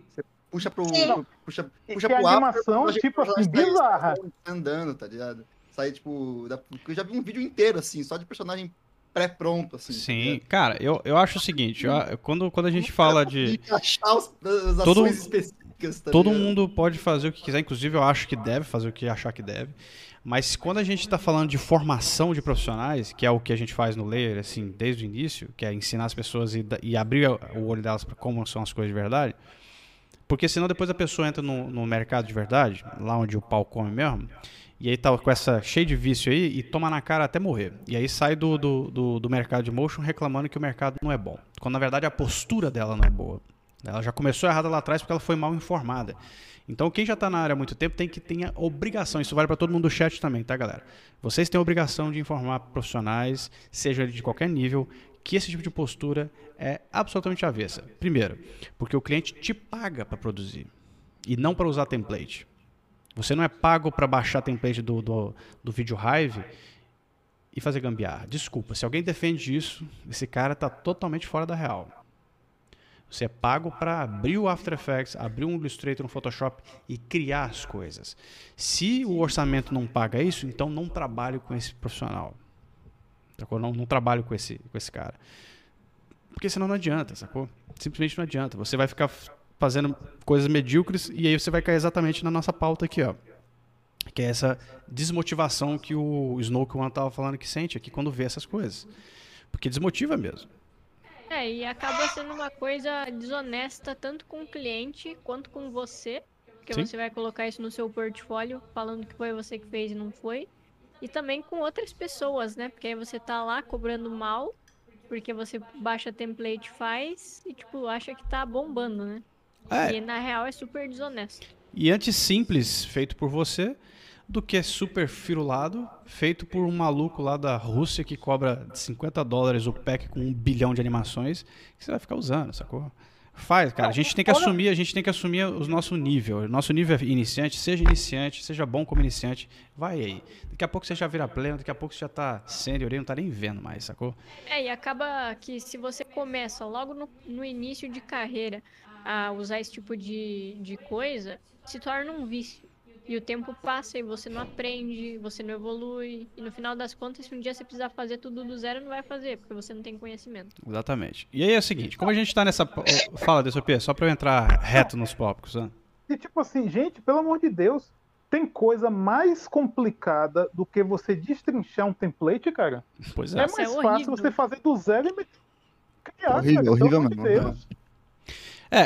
Puxa pro. Sim. pro- puxa puxa pro a ar, animação, pro- tipo assim, bizarra. Andando, tá ligado? Sai, tipo. Da, porque eu já vi um vídeo inteiro, assim, só de personagem pré-pronto, assim. tá Sim. ligado? Cara, eu, eu acho o seguinte, eu- quando, quando a gente fala de. Achar os, as Todo- tá Todo ligado? mundo pode fazer o que quiser, inclusive eu acho que deve fazer o que achar que deve. Mas quando a gente está falando de formação de profissionais, que é o que a gente faz no Layer, assim, desde o início, que é ensinar as pessoas e, e abrir o olho delas para como são as coisas de verdade, porque senão depois a pessoa entra no, no mercado de verdade, lá onde o pau come mesmo, e aí tá com essa cheio de vício aí e toma na cara até morrer. E aí sai do, do, do, do mercado de motion reclamando que o mercado não é bom. Quando na verdade a postura dela não é boa. Ela já começou errada lá atrás porque ela foi mal informada. Então quem já está na área há muito tempo tem que ter a obrigação, isso vale para todo mundo do chat também, tá galera? Vocês têm a obrigação de informar profissionais, seja de qualquer nível, que esse tipo de postura é absolutamente avessa. Primeiro, porque o cliente te paga para produzir e não para usar template. Você não é pago para baixar template do, do, do vídeo Hive e fazer gambiarra. Desculpa, se alguém defende isso, esse cara está totalmente fora da real. Você é pago para abrir o After Effects, abrir um Illustrator, um Photoshop e criar as coisas. Se o orçamento não paga isso, então não trabalho com esse profissional. Não, não trabalho com esse, com esse cara. Porque senão não adianta, sacou? Simplesmente não adianta. Você vai ficar fazendo coisas medíocres e aí você vai cair exatamente na nossa pauta aqui, ó. Que é essa desmotivação que o Snow que o Juan tava falando que sente aqui quando vê essas coisas. Porque desmotiva mesmo. É, e acaba sendo uma coisa desonesta tanto com o cliente quanto com você, porque Sim. você vai colocar isso no seu portfólio falando que foi você que fez e não foi. E também com outras pessoas, né? Porque aí você tá lá cobrando mal, porque você baixa template faz e tipo acha que tá bombando, né? É, E na real é super desonesto. E antes simples, feito por você, do que super firulado, feito por um maluco lá da Rússia que cobra 50 dólares o pack com um bilhão de animações, que você vai ficar usando, sacou? Faz, cara. A gente tem que assumir, a gente tem que assumir o nosso nível. O nosso nível é iniciante, seja iniciante, seja bom como iniciante, vai aí. Daqui a pouco você já vira pleno, daqui a pouco você já tá sênior e não tá nem vendo mais, sacou? É, e acaba que se você começa logo no, no início de carreira a usar esse tipo de, de coisa, se torna um vício. E o tempo passa e você não aprende, você não evolui. E no final das contas, se um dia você precisar fazer tudo do zero, não vai fazer, porque você não tem conhecimento. Exatamente. E aí é o seguinte, como a gente tá nessa... Fala, DSOP, só pra eu entrar reto nos tópicos, né? E tipo assim, gente, pelo amor de Deus, tem coisa mais complicada do que você destrinchar um template, cara? Pois É, é. Mais é fácil horrível. você fazer do zero e criar, Horrível, cara, pelo horrível amor de mesmo, Deus. É,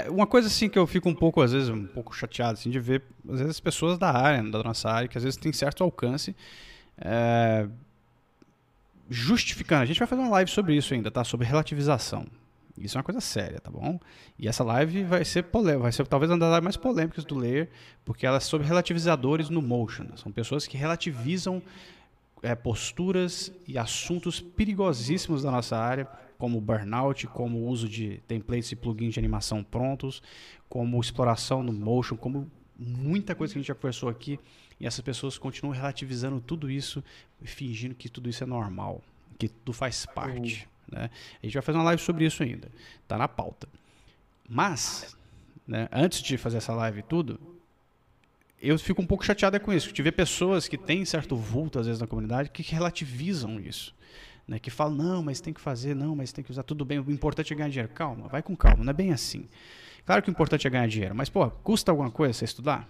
uma coisa assim que eu fico um pouco, às vezes, um pouco chateado, assim, de ver, às vezes, pessoas da área, da nossa área, que às vezes tem certo alcance, é, justificando. A gente vai fazer uma live sobre isso ainda, tá? Sobre relativização. Isso é uma coisa séria, tá bom? E essa live vai ser polêmica, vai ser talvez uma das lives mais polêmicas do Layer, porque ela é sobre relativizadores no motion. São pessoas que relativizam é, posturas e assuntos perigosíssimos da nossa área, como burnout, como o uso de templates e plugins de animação prontos, como exploração no motion, como muita coisa que a gente já conversou aqui, e essas pessoas continuam relativizando tudo isso, fingindo que tudo isso é normal, que tudo faz parte. Né? A gente vai fazer uma live sobre isso ainda, tá na pauta. Mas, né, antes de fazer essa live e tudo, eu fico um pouco chateado com isso. Ver pessoas que têm certo vulto, às vezes, na comunidade, que relativizam isso. Né? Que falam, não, mas tem que fazer, não, mas tem que usar tudo bem. O importante é ganhar dinheiro. Calma, vai com calma, não é bem assim. Claro que o importante é ganhar dinheiro, mas, pô, custa alguma coisa você estudar?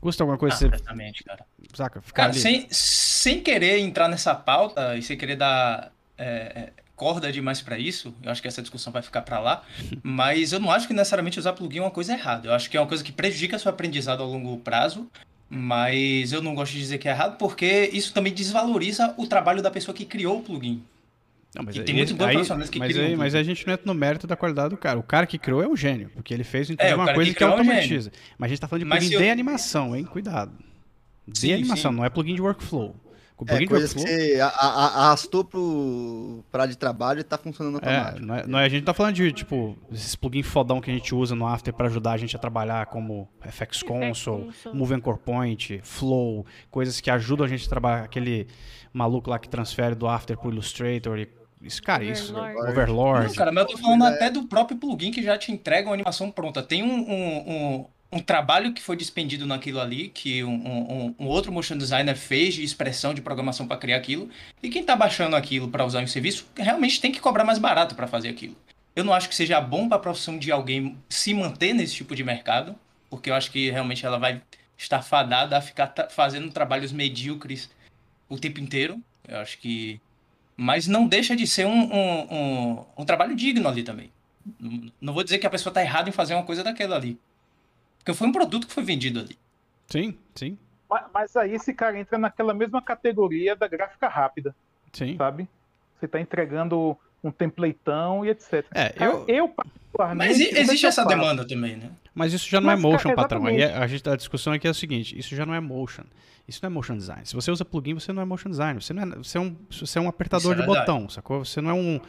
Custa alguma coisa Ah, você, exatamente, cara. saca, ficar Cara, ali? sem, sem querer entrar nessa pauta e sem querer dar é, é, corda demais pra isso, eu acho que essa discussão vai ficar pra lá, mas eu não acho que necessariamente usar plugin é uma coisa errada. Eu acho que é uma coisa que prejudica seu aprendizado ao longo prazo, mas eu não gosto de dizer que é errado porque isso também desvaloriza o trabalho da pessoa que criou o plugin. Não, mas E tem muitos bons profissionais que mas, criam aí, mas a gente não entra no mérito da qualidade do cara. O cara que criou é um gênio, porque ele fez É, uma coisa que que, criou é um automatiza. Mas a gente tá falando de plugin eu- de animação, hein? Cuidado. De Sim, animação, sim. não é plugin de workflow. O É, plugin de coisas que você arrastou pro pra de trabalho e tá funcionando É, automático. não é, não é- a gente tá falando de, tipo, esses plugins fodão que a gente usa no After pra ajudar a gente a trabalhar como FX Console, Console. Move Anchor Point, Flow, coisas que ajudam a gente a trabalhar, aquele maluco lá que transfere do After pro Illustrator e isso, cara, isso, Overlord. Overlord. Não, cara, mas eu tô falando até do próprio plugin que já te entrega uma animação pronta. Tem um, um, um, um trabalho que foi despendido naquilo ali, que um, um, um outro motion designer fez de expressão de programação para criar aquilo. E quem tá baixando aquilo para usar em serviço realmente tem que cobrar mais barato para fazer aquilo. Eu não acho que seja bom para a profissão de alguém se manter nesse tipo de mercado, porque eu acho que realmente ela vai estar fadada a ficar fazendo trabalhos medíocres o tempo inteiro. Eu acho que mas não deixa de ser um, um, um, trabalho digno ali também. Não vou dizer que a pessoa está errada em fazer uma coisa daquela ali. Porque foi um produto que foi vendido ali. Sim, sim, Mas, mas aí esse cara entra naquela mesma categoria da gráfica rápida, sim. sabe? Você tá entregando um templateão e etc. É, Cara, eu, eu particularmente. Mas e- é existe essa faço? demanda também, né? Mas isso já não é Mas, cara, motion, patrão. Aí é- a, gente, a discussão aqui é o seguinte: isso já não é motion. Isso não é motion design. Se você usa plugin, você não é motion design. Você, não é, você, é, um, você é um apertador Isso é de botão, sacou? Você não é um.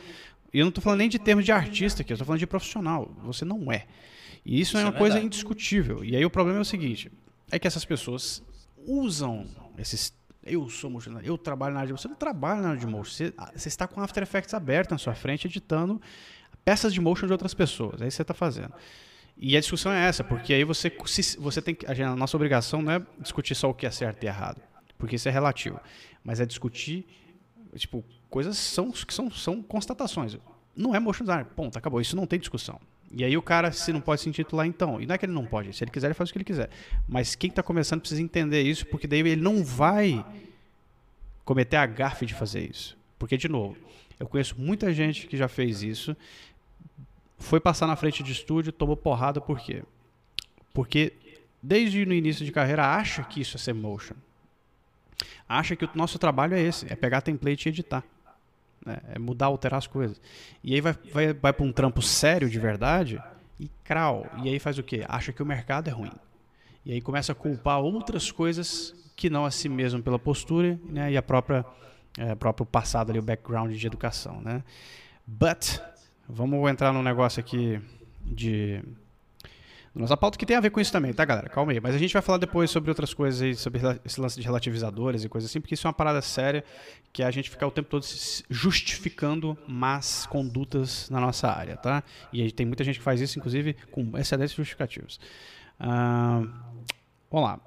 E eu não tô falando nem de termos de artista aqui, eu tô falando de profissional. Você não é. E isso, Isso é é uma coisa verdade. indiscutível. E aí o problema é o seguinte: é que essas pessoas usam esses. Eu sou motion designer, eu trabalho na área de Você não trabalha na área de motion. Você, você está com After Effects aberto na sua frente, editando peças de motion de outras pessoas. É isso que você está fazendo. E a discussão é essa, porque aí você, você tem a nossa obrigação não é discutir só o que é certo e errado, porque isso é relativo. Mas é discutir, tipo, coisas são, que são, são constatações. Não é motion design, ponto, acabou. Isso não tem discussão. E aí o cara, se não pode se intitular, então. E não é que ele não pode, se ele quiser, ele faz o que ele quiser. Mas quem está começando precisa entender isso, porque daí ele não vai cometer a gafe de fazer isso. Porque, de novo, eu conheço muita gente que já fez isso, foi passar na frente de estúdio, tomou porrada, por quê? Porque desde no início de carreira acha que isso é ser motion. Acha que o nosso trabalho é esse, é pegar template e editar. Né? É mudar, alterar as coisas. E aí vai, vai, vai para um trampo sério de verdade e crau. E aí faz o quê? Acha que o mercado é ruim. E aí começa a culpar outras coisas que não a si mesmo pela postura né? e a própria é, próprio passado ali, o background de educação, né? But, vamos entrar num negócio aqui de nossa pauta que tem a ver com isso também, tá, galera? Calma aí. Mas a gente vai falar depois sobre outras coisas aí, sobre esse lance de relativizadores e coisas assim, porque isso é uma parada séria que a gente fica o tempo todo justificando más condutas na nossa área, tá? E aí tem muita gente que faz isso, inclusive, com excelentes justificativos. Ah, vamos lá.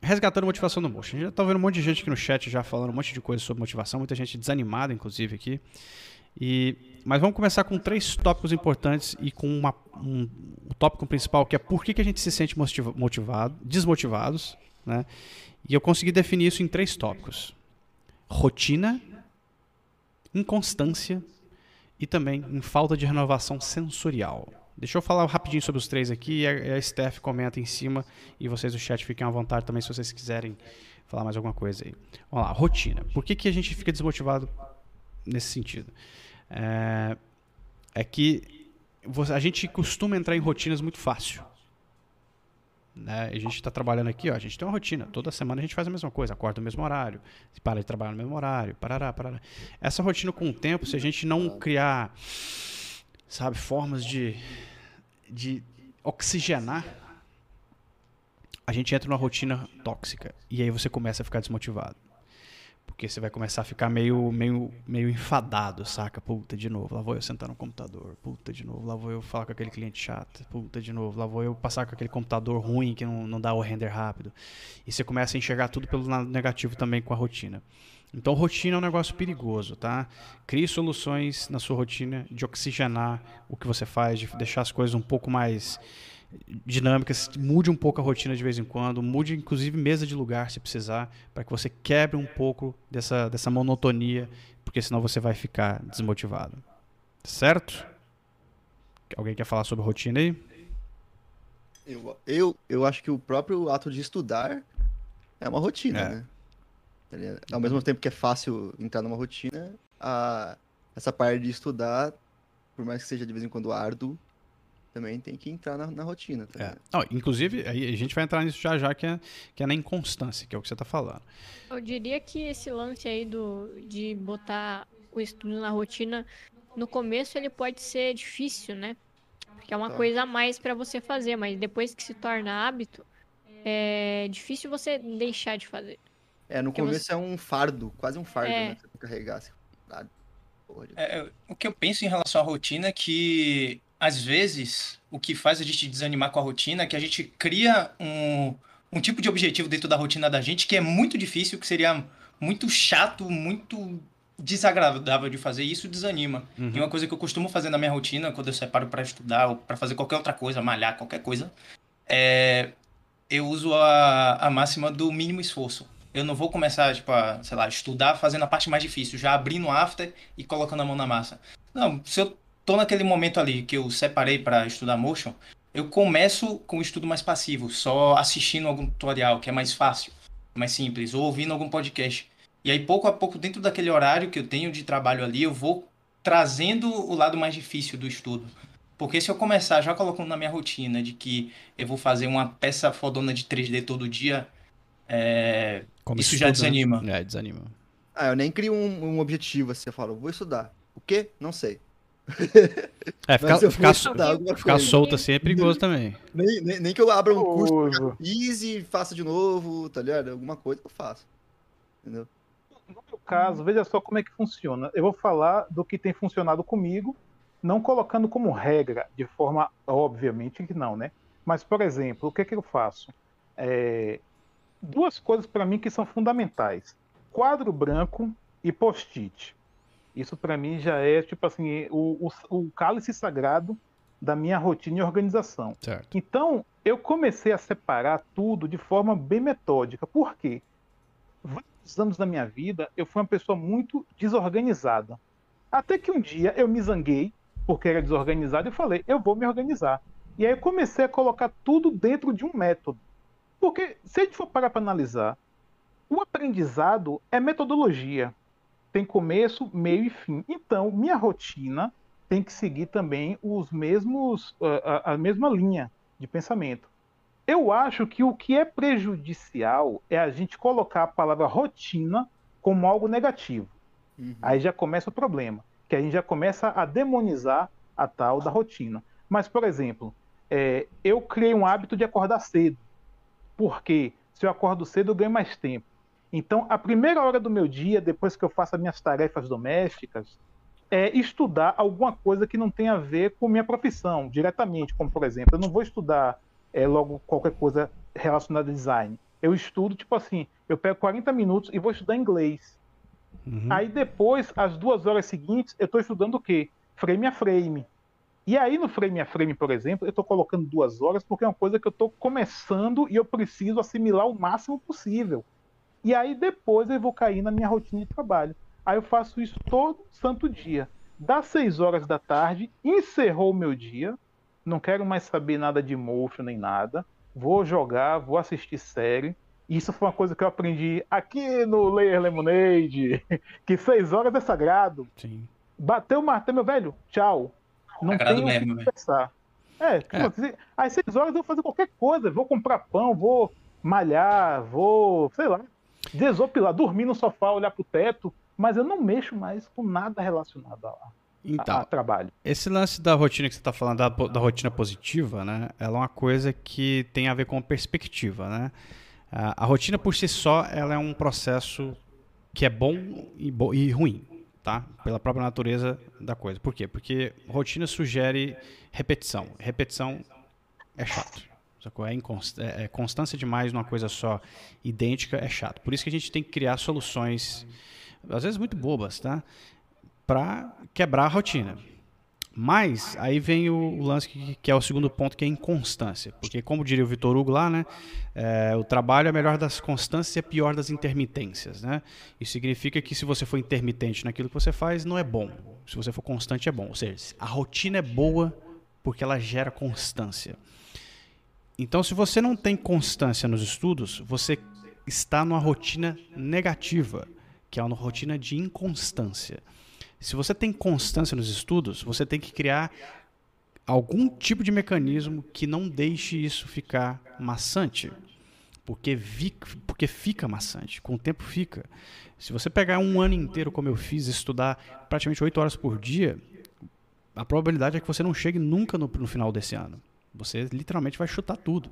Resgatando motivação no motion. A gente já tá vendo um monte de gente aqui no chat já falando um monte de coisa sobre motivação, muita gente desanimada, inclusive, aqui. E, mas vamos começar com três tópicos importantes e com uma, um, o tópico principal, que é por que, que a gente se sente motiva- motivado, desmotivados. Né? E eu consegui definir isso em três tópicos: rotina, inconstância e também em falta de renovação sensorial. Deixa eu falar rapidinho sobre os três aqui e a, a Steph comenta em cima e vocês do chat fiquem à vontade também se vocês quiserem falar mais alguma coisa aí. Vamos lá, rotina. Por que, que a gente fica desmotivado nesse sentido? É, é que você- a gente costuma entrar em rotinas muito fácil. Né? A gente está trabalhando aqui, ó, a gente tem uma rotina. Toda semana a gente faz a mesma coisa, acorda no mesmo horário, para de trabalhar no mesmo horário, parará, parará. Essa rotina com o tempo, se a gente não criar, sabe, formas de, de oxigenar, a gente entra numa rotina tóxica. E aí você começa a ficar desmotivado. Porque você vai começar a ficar meio, meio, meio enfadado, saca? Puta, de novo, lá vou eu sentar no computador. Puta, de novo, lá vou eu falar com aquele cliente chato. Puta, de novo, lá vou eu passar com aquele computador ruim que não, não dá o render rápido. E você começa a enxergar tudo pelo lado negativo também com a rotina. Então, rotina é um negócio perigoso, tá? Crie soluções na sua rotina de oxigenar o que você faz, de deixar as coisas um pouco mais dinâmicas, mude um pouco a rotina de vez em quando, mude inclusive mesa de lugar se precisar, para que você quebre um pouco dessa, dessa monotonia, porque senão você vai ficar desmotivado. Certo? Alguém quer falar sobre rotina aí? Eu, eu, eu acho que o próprio ato de estudar é uma rotina, É. né? Tá? Ao mesmo tempo que é fácil entrar numa rotina, a, essa parte de estudar, por mais que seja de vez em quando árduo, também tem que entrar na, na rotina. Tá É. Não, inclusive, aí a gente vai entrar nisso já já, que é, que é na inconstância, que é o que você está falando. Eu diria que esse lance aí do, de botar o estudo na rotina, no começo ele pode ser difícil, né? Porque é uma Tá. coisa a mais pra você fazer, mas depois que se torna hábito, é difícil você deixar de fazer. É, no Porque começo é um fardo, quase um fardo, É. né? Você tem que carregar. Assim, ah, é, o que eu penso em relação à rotina é que, às vezes, o que faz a gente desanimar com a rotina é que a gente cria um, um tipo de objetivo dentro da rotina da gente que é muito difícil, que seria muito chato, muito desagradável de fazer, e isso desanima. E uma coisa que eu costumo fazer na minha rotina, quando eu separo para estudar ou para fazer qualquer outra coisa, malhar, qualquer coisa, é eu uso a, a máxima do mínimo esforço. Eu não vou começar, tipo, a, sei lá, estudar fazendo a parte mais difícil, já abrindo o after e colocando a mão na massa. Não, se eu tô naquele momento ali que eu separei para estudar motion, eu começo com o estudo mais passivo, só assistindo algum tutorial, que é mais fácil, mais simples, ou ouvindo algum podcast. E aí, pouco a pouco, dentro daquele horário que eu tenho de trabalho ali, eu vou trazendo o lado mais difícil do estudo. Porque se eu começar já colocando na minha rotina de que eu vou fazer uma peça fodona de 3D todo dia, é, Como Isso já né? desanima. É, desanima. Ah, eu nem crio um, um objetivo assim, eu falo, vou estudar. O quê? Não sei. É, ficar, ficar, ficar solto assim é perigoso também. Nem, nem, nem que eu abra um curso, Curso. fiz e faça de novo, tá ligado? Alguma coisa eu faço. Entendeu? No meu caso, veja só como é que funciona. Eu vou falar do que tem funcionado comigo, não colocando como regra, de forma obviamente que não, né? Mas, por exemplo, o que, que eu faço? É, duas coisas para mim que são fundamentais: quadro branco e post-it. Isso para mim já é tipo assim o, o, o cálice sagrado da minha rotina e organização. Certo. Então, eu comecei a separar tudo de forma bem metódica. Por quê? Vários anos da minha vida, eu fui uma pessoa muito desorganizada. Até que um dia eu me zanguei, porque era desorganizado, e falei, eu vou me organizar. E aí eu comecei a colocar tudo dentro de um método. Porque, se a gente for parar para analisar, o aprendizado é metodologia. Tem começo, meio e fim. Então, minha rotina tem que seguir também os mesmos, a, a- mesma linha de pensamento. Eu acho que o que é prejudicial é a gente colocar a palavra rotina como algo negativo. Uhum. Aí já começa o problema, que a gente já começa a demonizar a tal da rotina. Mas, por exemplo, é, eu criei um hábito de acordar cedo, porque se eu acordo cedo eu ganho mais tempo. Então, a primeira hora do meu dia, depois que eu faço as minhas tarefas domésticas, é estudar alguma coisa que não tem a ver com minha profissão, diretamente, como, por exemplo, eu não vou estudar é, logo qualquer coisa relacionada a design. Eu estudo, tipo assim, eu pego 40 minutos e vou estudar inglês. Uhum. Aí depois, às duas horas seguintes, eu estou estudando o quê? Frame a frame. E aí no frame a frame, por exemplo, eu estou colocando duas horas porque é uma coisa que eu estou começando e eu preciso assimilar o máximo possível. E aí depois eu vou cair na minha rotina de trabalho. Aí eu faço isso todo santo dia. Das seis horas da tarde, encerrou o meu dia. Não quero mais saber nada de motion nem nada. Vou jogar, vou assistir série. Isso foi uma coisa que eu aprendi aqui no Layer Lemonade, que seis horas é sagrado. Sim. Bateu o martelo, meu velho, tchau. Não Sagrado tenho o que velho. conversar. É, tipo, É. assim, às seis horas eu vou fazer qualquer coisa. Vou comprar pão, vou malhar, vou, sei lá, desopilar, dormir no sofá, olhar pro teto. Mas eu não mexo mais com nada relacionado a, a- Então, a trabalho. esse lance da rotina que você está falando, da, da rotina positiva, né? Ela é uma coisa que tem a ver com perspectiva, né? A, a rotina por si só, ela é um processo que é bom e, bo- e ruim, tá? Pela própria natureza da coisa. Por quê? Porque rotina sugere repetição. Repetição é chato. Sacou? É, inconst- é- é constância demais numa coisa só idêntica é chato. Por isso que a gente tem que criar soluções, às vezes muito bobas, tá? Para quebrar a rotina. Mas aí vem o, lance que, é o segundo ponto, que é inconstância. Porque, como diria o Vitor Hugo lá, né? é, o trabalho é melhor das constâncias e é pior das intermitências, né? Isso significa que se você for intermitente naquilo que você faz, não é bom. Se você for constante, é bom. Ou seja, a rotina é boa porque ela gera constância. Então, se você não tem constância nos estudos, você está numa rotina negativa, que é uma rotina de inconstância. Se você tem constância nos estudos, você tem que criar algum tipo de mecanismo que não deixe isso ficar maçante. Porque, vi, porque fica maçante, com o tempo fica. Se você pegar um ano inteiro, como eu fiz, estudar praticamente 8 horas por dia, a probabilidade é que você não chegue nunca no, no final desse ano. Você literalmente vai chutar tudo.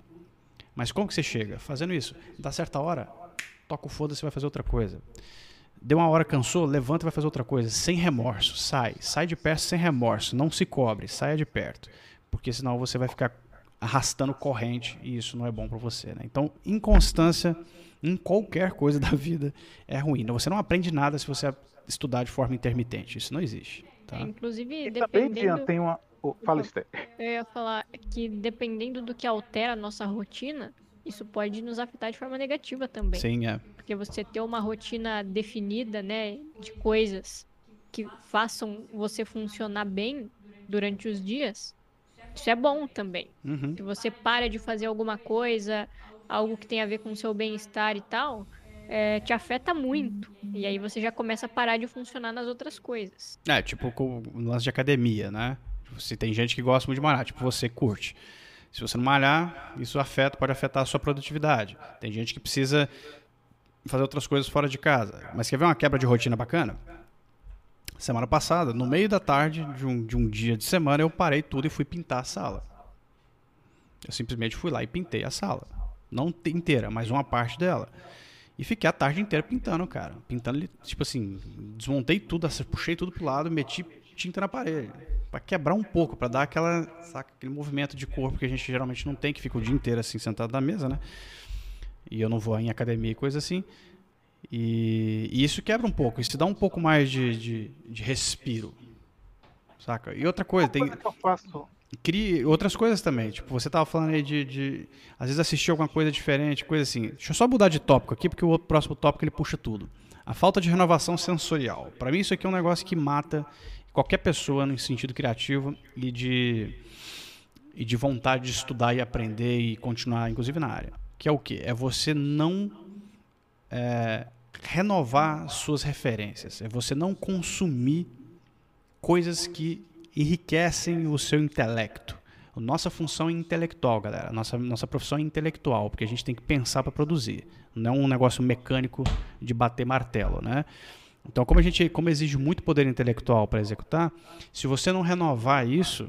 Mas como que você chega? Fazendo isso. Dá certa hora, toca o foda-se e vai fazer outra coisa. Deu uma hora, cansou, levanta e vai fazer outra coisa. Sem remorso, sai. Sai de perto sem remorso. Não se cobre, saia de perto. Porque senão você vai ficar arrastando corrente e isso não é bom para você. Né? Então, inconstância em qualquer coisa da vida é ruim. Você não aprende nada se você estudar de forma intermitente. Isso não existe. Tá? É, inclusive, E dependendo... também, Jean, tem uma. Oh, fala, Esther. Eu ia falar que dependendo do que altera a nossa rotina, isso pode nos afetar de forma negativa também. Sim, é. Porque você ter uma rotina definida, né, de coisas que façam você funcionar bem durante os dias, isso é bom também. Uhum. Se você para de fazer alguma coisa, algo que tem a ver com o seu bem-estar e tal, é, te afeta muito. E aí você já começa a parar de funcionar nas outras coisas. É, tipo com o lance de academia, né? Se tem gente que gosta muito de malhar, tipo você curte. Se você não malhar, isso afeta, pode afetar a sua produtividade. Tem gente que precisa fazer outras coisas fora de casa. Mas quer ver uma quebra de rotina bacana? Semana passada, no meio da tarde de um, de um dia de semana, eu parei tudo e fui pintar a sala. Eu simplesmente fui lá e pintei a sala. Não te- inteira, mas uma parte dela. E fiquei a tarde inteira pintando, cara. Pintando, tipo assim, desmontei tudo, puxei tudo pro lado, meti tinta na parede. Pra quebrar um pouco, pra dar aquela, saca, aquele movimento de corpo que a gente geralmente não tem, que fica o dia inteiro assim, sentado na mesa, né? E eu não vou em academia e coisa assim. E, e isso quebra um pouco, isso dá um pouco mais de, de, de respiro. Saca? E outra coisa, tem, crie outras coisas também. Tipo, você tava falando aí de, de, às vezes assistir alguma coisa diferente, coisa assim. Deixa eu só mudar de tópico aqui, porque o outro próximo tópico ele puxa tudo. A falta de renovação sensorial. Para mim isso aqui é um negócio que mata qualquer pessoa no sentido criativo e de e de vontade de estudar e aprender e continuar, inclusive na área. Que é o quê? É você não é, renovar suas referências. É você não consumir coisas que enriquecem o seu intelecto. A nossa função é intelectual, galera. A Nossa, nossa profissão é intelectual, porque a gente tem que pensar para produzir. Não é um negócio mecânico de bater martelo, né? Então, como a gente como exige muito poder intelectual para executar, se você não renovar isso,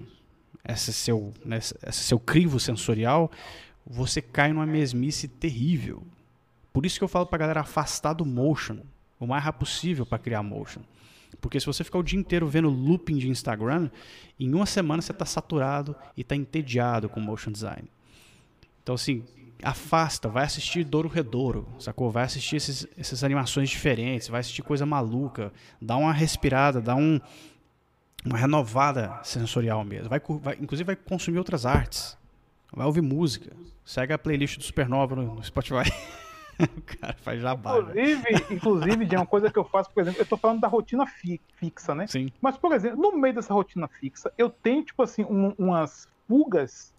esse seu, né, esse seu crivo sensorial, você cai numa mesmice terrível. Por isso que eu falo pra galera afastar do motion o mais rápido possível para criar motion. Porque se você ficar o dia inteiro vendo looping de Instagram, em uma semana você está saturado e está entediado com motion design. Então, assim, afasta, vai assistir Douro Redouro, sacou? Vai assistir esses, essas animações diferentes, vai assistir coisa maluca, dá uma respirada, dá um, uma renovada sensorial mesmo. Vai, vai- inclusive vai consumir outras artes, vai ouvir música, segue a playlist do Supernova no, no Spotify. o cara faz jabá, velho. Inclusive, inclusive, de uma coisa que eu faço, por exemplo, eu tô falando da rotina fi- fixa, né? Sim. Mas, por exemplo, no meio dessa rotina fixa, eu tenho, tipo assim, um- umas fugas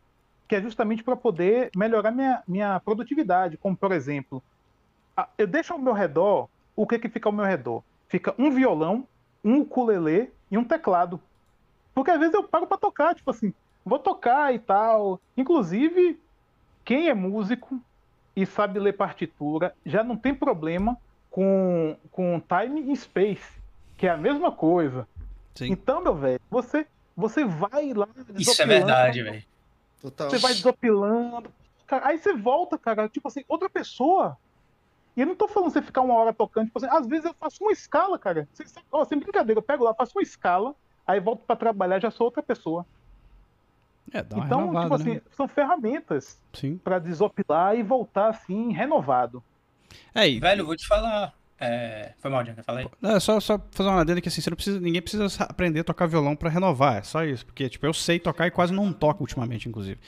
que é justamente para poder melhorar minha, minha produtividade. Como, por exemplo, eu deixo ao meu redor, o que que fica ao meu redor? Fica um violão, um ukulele e um teclado. Porque às vezes eu paro para tocar, tipo assim, vou tocar e tal. Inclusive, quem é músico e sabe ler partitura já não tem problema com, com time e space, que é a mesma coisa. Sim. Então, meu velho, você, você vai lá. Isso é verdade, velho. Total. Você vai desopilando. Cara, aí você volta, cara, tipo assim, outra pessoa. E eu não tô falando você ficar uma hora tocando, tipo assim, às vezes eu faço uma escala, cara. Sem, sem, ó, sem brincadeira, eu pego lá, faço uma escala, aí volto pra trabalhar, já sou outra pessoa. É, dá uma então, renovada, tipo né? assim, são ferramentas Sim. pra desopilar e voltar assim, renovado. É, e, Velho, eu vou te falar. É... Foi mal, Diana, fala aí. É só, só fazer uma adenda que assim, não precisa, ninguém precisa sa- aprender a tocar violão pra renovar, é só isso. Porque, tipo, eu sei tocar e quase não toco ultimamente, inclusive.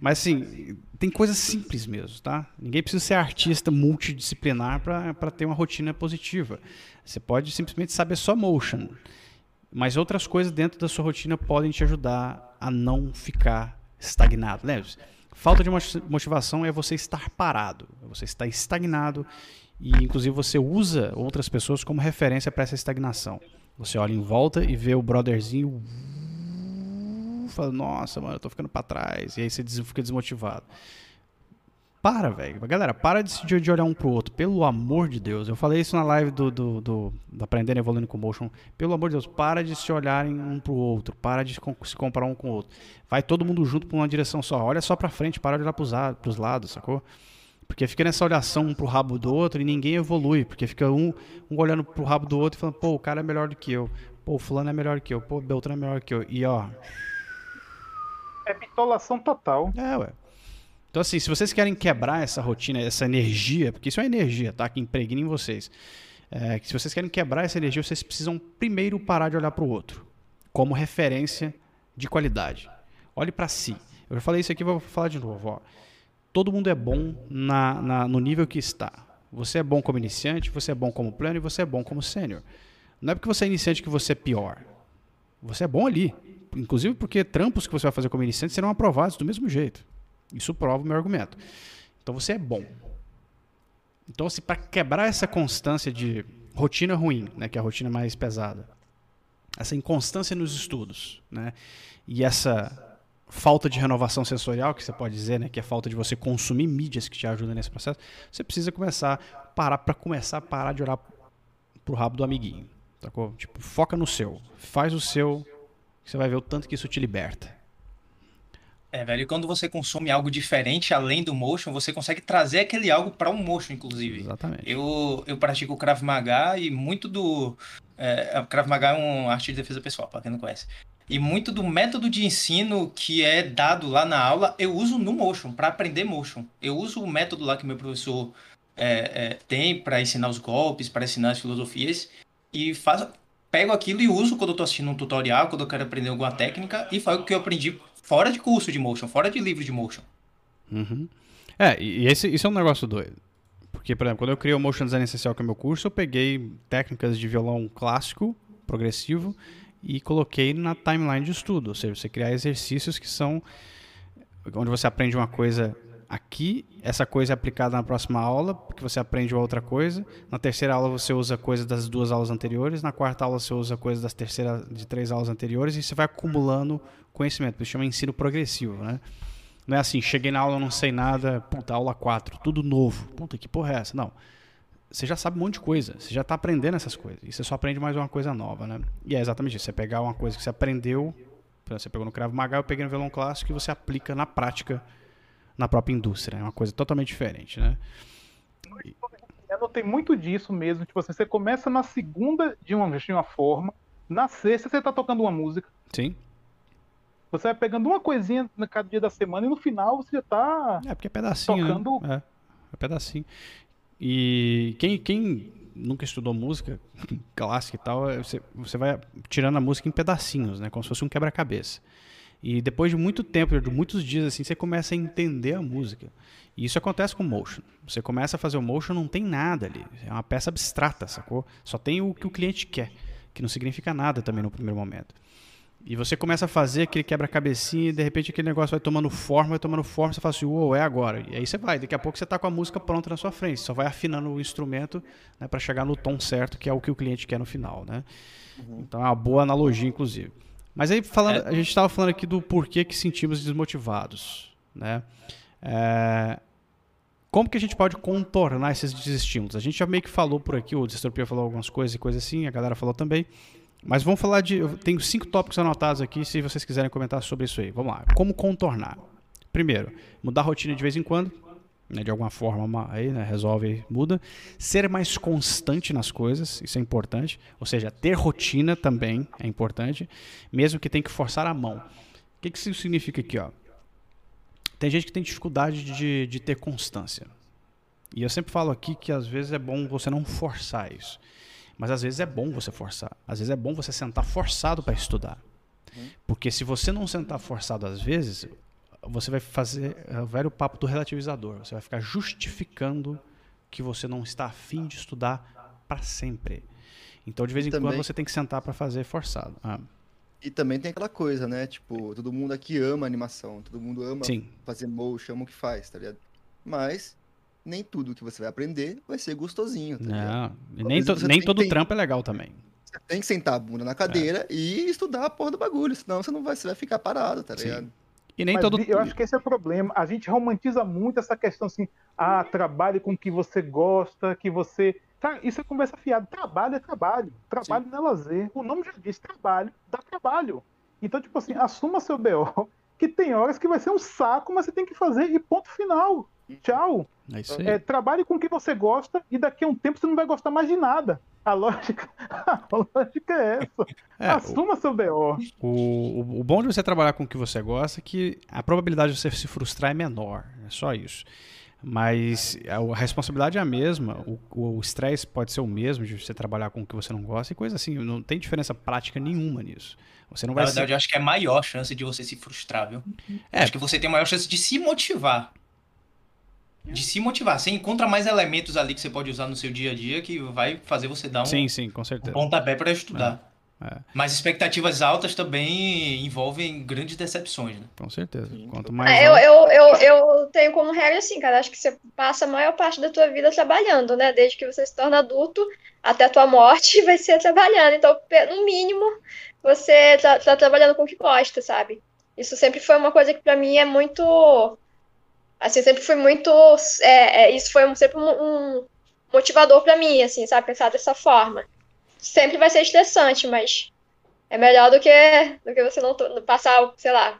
Mas, assim, tem coisas simples mesmo, tá? Ninguém precisa ser artista multidisciplinar pra ter uma rotina positiva. Você pode simplesmente saber só motion. Mas outras coisas dentro da sua rotina podem te ajudar a não ficar estagnado. Lembre-se, falta de mo- motivação é você estar parado, é você estar estagnado E inclusive você usa outras pessoas como referência para essa estagnação. Você olha em volta e vê o brotherzinho fala, nossa, mano, eu tô ficando para trás. E aí você fica desmotivado. Para, velho. Galera, para de, de, olhar um pro outro. Pelo amor de Deus. Eu falei isso na live do, do, do, do Aprendendo Evoluindo com Motion. Pelo amor de Deus, para de se olharem um pro outro. Para de se comparar um com o outro. Vai todo mundo junto pra uma direção só. Olha só pra frente, para de olhar pros, pros lados, sacou? Porque fica nessa olhação um pro rabo do outro e ninguém evolui. Porque fica um, um olhando pro rabo do outro e falando, pô, o cara é melhor do que eu. Pô, o fulano é melhor que eu. Pô, o Beltrano é melhor que eu. E ó, É bitolação total. é, ué. Então, assim, se vocês querem quebrar essa rotina, essa energia, porque isso é energia, tá? Que impregna em vocês. É, que se vocês querem quebrar essa energia, vocês precisam primeiro parar de olhar para o outro como referência de qualidade. Olhe para si. Eu já falei isso aqui, vou falar de novo. Ó. Todo mundo é bom na, na- no nível que está. Você é bom como iniciante, você é bom como pleno e você é bom como sênior. Não é porque você é iniciante que você é pior. Você é bom ali. Inclusive porque trampos que você vai fazer como iniciante serão aprovados do mesmo jeito. Isso prova o meu argumento. Então você é bom. Então, se para quebrar essa constância de rotina ruim, né, que é a rotina mais pesada, essa inconstância nos estudos, né, e essa falta de renovação sensorial, que você pode dizer, né, que é falta de você consumir mídias que te ajudam nesse processo, você precisa começar a parar para começar a parar de olhar pro rabo do amiguinho, sacou? Tipo, foca no seu, faz o seu, que você vai ver o tanto que isso te liberta. É, velho, e quando você consome algo diferente além do motion, você consegue trazer aquele algo para um motion, inclusive. Exatamente. Eu, eu pratico o Krav Maga e muito do. É, Krav Maga é uma arte de defesa pessoal, para quem não conhece. E muito do método de ensino que é dado lá na aula, eu uso no motion, para aprender motion. Eu uso o método lá que meu professor é, é, tem para ensinar os golpes, para ensinar as filosofias, e faço, pego aquilo e uso quando eu tô assistindo um tutorial, quando eu quero aprender alguma técnica, e foi o que eu aprendi fora de curso de motion, fora de livro de motion. Uhum. É, e esse, isso é um negócio doido. Porque, por exemplo, quando eu criei o Motion Design Essencial, que é meu curso, eu peguei técnicas de violão clássico, progressivo, e coloquei na timeline de estudo. Ou seja, você criar exercícios que são onde você aprende uma coisa aqui, essa coisa é aplicada na próxima aula, porque você aprende outra coisa. Na terceira aula você usa coisa das duas aulas anteriores, na quarta aula você usa coisa das terceiras de três aulas anteriores e você vai acumulando conhecimento. Isso chama ensino progressivo, né? Não é assim, cheguei na aula, não sei nada, puta, aula 4, tudo novo. Puta, que porra é essa? Não. Você já sabe um monte de coisa, você já está aprendendo essas coisas. E você só aprende mais uma coisa nova, né? E é exatamente isso. Você pegar uma coisa que você aprendeu, por exemplo, você pegou no Krav Maga, eu peguei no violão clássico e você aplica na prática na própria indústria. É uma coisa totalmente diferente, né? Eu notei muito disso mesmo. Tipo assim, você começa na segunda de uma, de uma forma, na sexta você tá tocando uma música. Sim. Você vai pegando uma coisinha na cada dia da semana e no final você já tá. É, porque é pedacinho, Tocando- né? É, é pedacinho. E quem, quem nunca estudou música clássica e tal, é, você, você vai tirando a música em pedacinhos, né? Como se fosse um quebra-cabeça. E depois de muito tempo, de muitos dias assim, você começa a entender a música. E isso acontece com o motion. Você começa a fazer o motion, não tem nada ali. É uma peça abstrata, sacou? Só tem o que o cliente quer, que não significa nada também no primeiro momento. E você começa a fazer aquele quebra-cabecinha e de repente aquele negócio vai tomando forma, vai tomando forma, você fala assim, uou, é agora. E aí você vai, daqui a pouco você está com a música pronta na sua frente, só vai afinando o instrumento né, para chegar no tom certo, que é o que o cliente quer no final, né? Então é uma boa analogia, inclusive. Mas aí falando, a gente estava falando aqui do porquê que sentimos desmotivados, né? É, como que a gente pode contornar esses desestímulos? A gente já meio que falou por aqui, o Distropia falou algumas coisas e coisas assim, a galera falou também. Mas vamos falar de. Eu tenho cinco tópicos anotados aqui, se vocês quiserem comentar sobre isso aí. Vamos lá. Como contornar? Primeiro, mudar a rotina de vez em quando. Né, de alguma forma uma- aí, né, resolve muda. Ser mais constante nas coisas, isso é importante. Ou seja, ter rotina também é importante, mesmo que tenha que forçar a mão. O que, que isso significa aqui? Ó? Tem gente que tem dificuldade de, de ter constância. E eu sempre falo aqui que às vezes é bom você não forçar isso. Mas às vezes é bom você forçar. Às vezes é bom você sentar forçado para estudar. Porque se você não sentar forçado às vezes, você vai fazer é, o velho papo do relativizador. Você vai ficar justificando que você não está afim de estudar para sempre. Então, de vez em quando, também- você tem que sentar para fazer forçado. Ah, E também tem aquela coisa, né? Tipo, todo mundo aqui ama animação, todo mundo ama sim, fazer motion, ama o que faz, tá ligado? Mas nem tudo que você vai aprender vai ser gostosinho. Tá ligado? Não, e nem, to- nem todo tem- trampo é legal também. Você tem que sentar a bunda na cadeira É. e estudar a porra do bagulho, senão você não vai, você vai ficar parado, tá Sim. ligado? E nem Mas todo. eu acho que esse é o problema. A gente romantiza muito essa questão assim, ah, trabalhe com o que você gosta, que você. Tá, isso é conversa fiada. Trabalho é trabalho. Trabalho não é lazer. O nome já diz trabalho, dá trabalho. Então, tipo assim, assuma seu BO, que tem horas que vai ser um saco, mas você tem que fazer e ponto final. Tchau. É isso aí. É, trabalhe com o que você gosta e daqui a um tempo você não vai gostar mais de nada. A lógica, a lógica é essa. É, o- Assuma seu BO. O, o, o bom de você trabalhar com o que você gosta é que a probabilidade de você se frustrar é menor. É só isso. Mas a, responsabilidade é a mesma. O- O o estresse pode ser o mesmo de você trabalhar com o que você não gosta e coisa assim. Não tem diferença prática nenhuma nisso. Você não Na vai verdade, ser. eu acho que é a maior chance de você se frustrar, viu? É. Acho que você tem a maior chance de se motivar. De se motivar. Você encontra mais elementos ali que você pode usar no seu dia a dia que vai fazer você dar um, Sim, sim, com um certeza. pontapé para estudar. É. Mas expectativas altas também envolvem grandes decepções, né? Com certeza. Quanto mais. É, eu, alto- eu, eu, eu tenho como regra assim, cara. Acho que você passa a maior parte da tua vida trabalhando, né? Desde que você se torna adulto até a tua morte vai ser trabalhando. Então, no mínimo, você tá, tá trabalhando com o que gosta, sabe? Isso sempre foi uma coisa que pra mim é muito. Assim, sempre foi muito. é, é, isso foi um- sempre um, um motivador pra mim, assim, sabe? Pensar dessa forma. Sempre vai ser estressante, mas é melhor do que, do que você não passar, sei lá,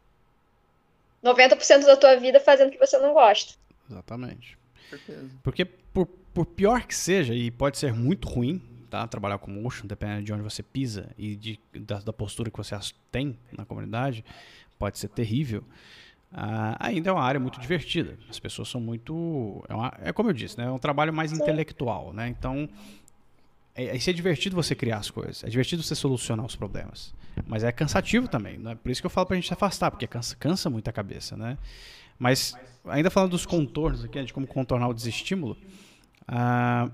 90% da tua vida fazendo o que você não gosta. Exatamente. Certeza. Porque por, por pior que seja, e pode ser muito ruim, tá? Trabalhar com motion, dependendo de onde você pisa e de, da, da postura que você tem na comunidade, pode ser terrível. Ah, ainda é uma área muito divertida. As pessoas são muito. É, uma- é como eu disse, né? É um trabalho mais intelectual, né? Então. É, isso é divertido você criar as coisas. É divertido você solucionar os problemas. Mas é cansativo também. Né? Por isso que eu falo pra gente se afastar, porque cansa, cansa muito a cabeça, né? Mas, ainda falando dos contornos aqui, né, de como contornar o desestímulo, ah,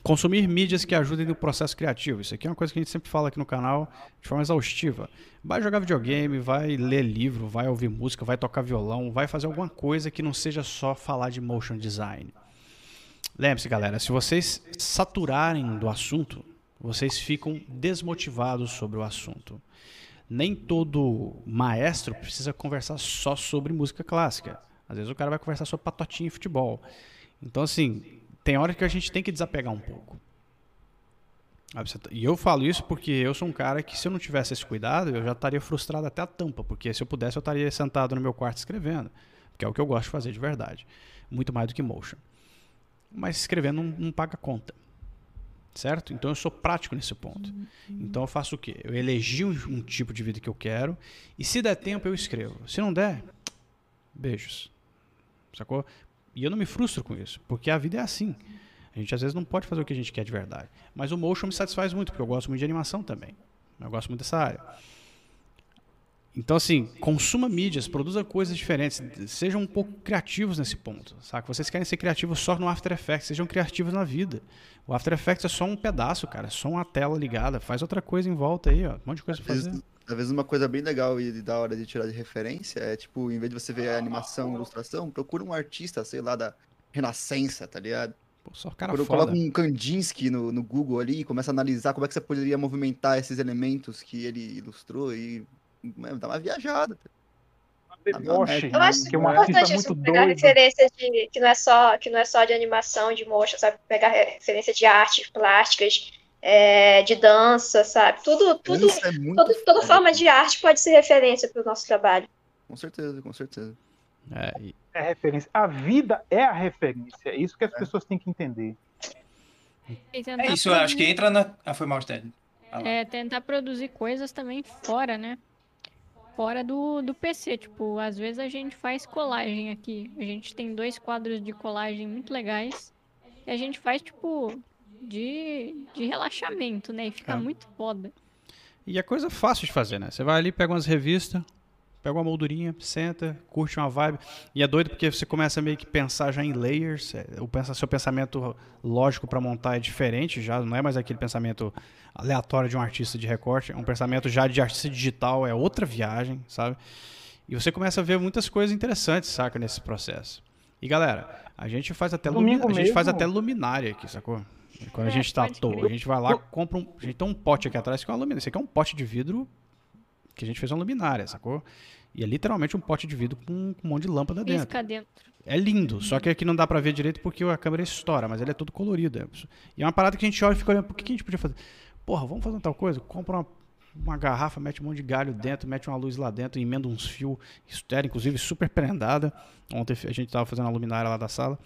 consumir mídias que ajudem no processo criativo. Isso aqui é uma coisa que a gente sempre fala aqui no canal de forma exaustiva. Vai jogar videogame, vai ler livro, vai ouvir música, vai tocar violão, vai fazer alguma coisa que não seja só falar de motion design. Lembre-se, galera, se vocês saturarem do assunto, vocês ficam desmotivados sobre o assunto. Nem todo maestro precisa conversar só sobre música clássica. Às vezes o cara vai conversar sobre patotinha e futebol. Então, assim, tem hora que a gente tem que desapegar um pouco. Você tá- E eu falo isso porque eu sou um cara que, se eu não tivesse esse cuidado, eu já estaria frustrado até a tampa. Porque se eu pudesse, eu estaria sentado no meu quarto escrevendo. Que é o que eu gosto de fazer de verdade. Muito mais do que motion. Mas escrevendo não, não paga conta. Certo? Então eu sou prático nesse ponto. Então eu faço o quê? Eu elegi um, um tipo de vida que eu quero. E se der tempo, eu escrevo. Se não der, beijos. Sacou? E eu não me frustro com isso, porque a vida é assim. A gente às vezes não pode fazer o que a gente quer de verdade. Mas o motion me satisfaz muito, porque eu gosto muito de animação também. Eu gosto muito dessa área. Então, assim, consuma mídias, produza coisas diferentes, sejam um pouco criativos nesse ponto, saca? Vocês querem ser criativos só no After Effects, sejam criativos na vida. O After Effects é só um pedaço, cara, é só uma tela ligada, faz outra coisa em volta aí, ó, um monte de coisa pra fazer. Às vezes uma coisa bem legal e da hora de tirar de referência é, tipo, em vez de você ver a animação, ilustração, procura um artista, sei lá, da Renascença, tá ligado? Pô, só cara foda. Coloca um Kandinsky no, no Google ali e começa a analisar como é que você poderia movimentar esses elementos que ele ilustrou e mano, dá uma viajada. Deboche, Eu acho que é um importante muito isso, pegar doido. referência de que não é só que não é só de animação, de motion, sabe? Pegar referência de artes plásticas, é, de dança, sabe? Tudo, tudo, é todo- toda forma de arte pode ser referência para o nosso trabalho. Com certeza, com certeza. É, e- É referência. A vida é a referência. É isso que as pessoas têm que entender. Tentar É isso, eu acho que entra na. Ah, foi mal, Ted. Ah. É tentar produzir coisas também fora, né? Fora do, do PC. Tipo, às vezes a gente faz colagem aqui. A gente tem dois quadros de colagem muito legais. E a gente faz, tipo, de, de relaxamento, né? E fica É. muito foda. E é coisa fácil de fazer, né? Você vai ali, pega umas revistas, pega uma moldurinha, senta, curte uma vibe. E é doido porque você começa meio que pensar já em layers. é, O pensa, seu pensamento lógico para montar é diferente já, não é mais aquele pensamento aleatório de um artista de recorte, é um pensamento já de artista digital, é outra viagem, sabe? E você começa a ver muitas coisas interessantes, saca, nesse processo. E galera, A gente faz até, Domingo lumi- a gente faz até luminária aqui, sacou? Quando a É, gente tá à toa, crer. a gente vai lá, compra um. A gente tem um pote aqui atrás que é uma luminária. Esse aqui é um pote de vidro que a gente fez uma luminária, sacou? E é literalmente um pote de vidro com um monte de lâmpada dentro. Dentro. É lindo, só que aqui não dá pra ver direito porque a câmera estoura, mas ele é todo colorido. é- E é uma parada que a gente olha e fica olhando, por que que a gente podia fazer? Porra, vamos fazer tal coisa? Compra uma, uma garrafa, mete um monte de galho dentro, mete uma luz lá dentro, emenda uns fios estéreo, inclusive super prendada. Ontem a gente tava fazendo a luminária lá da sala.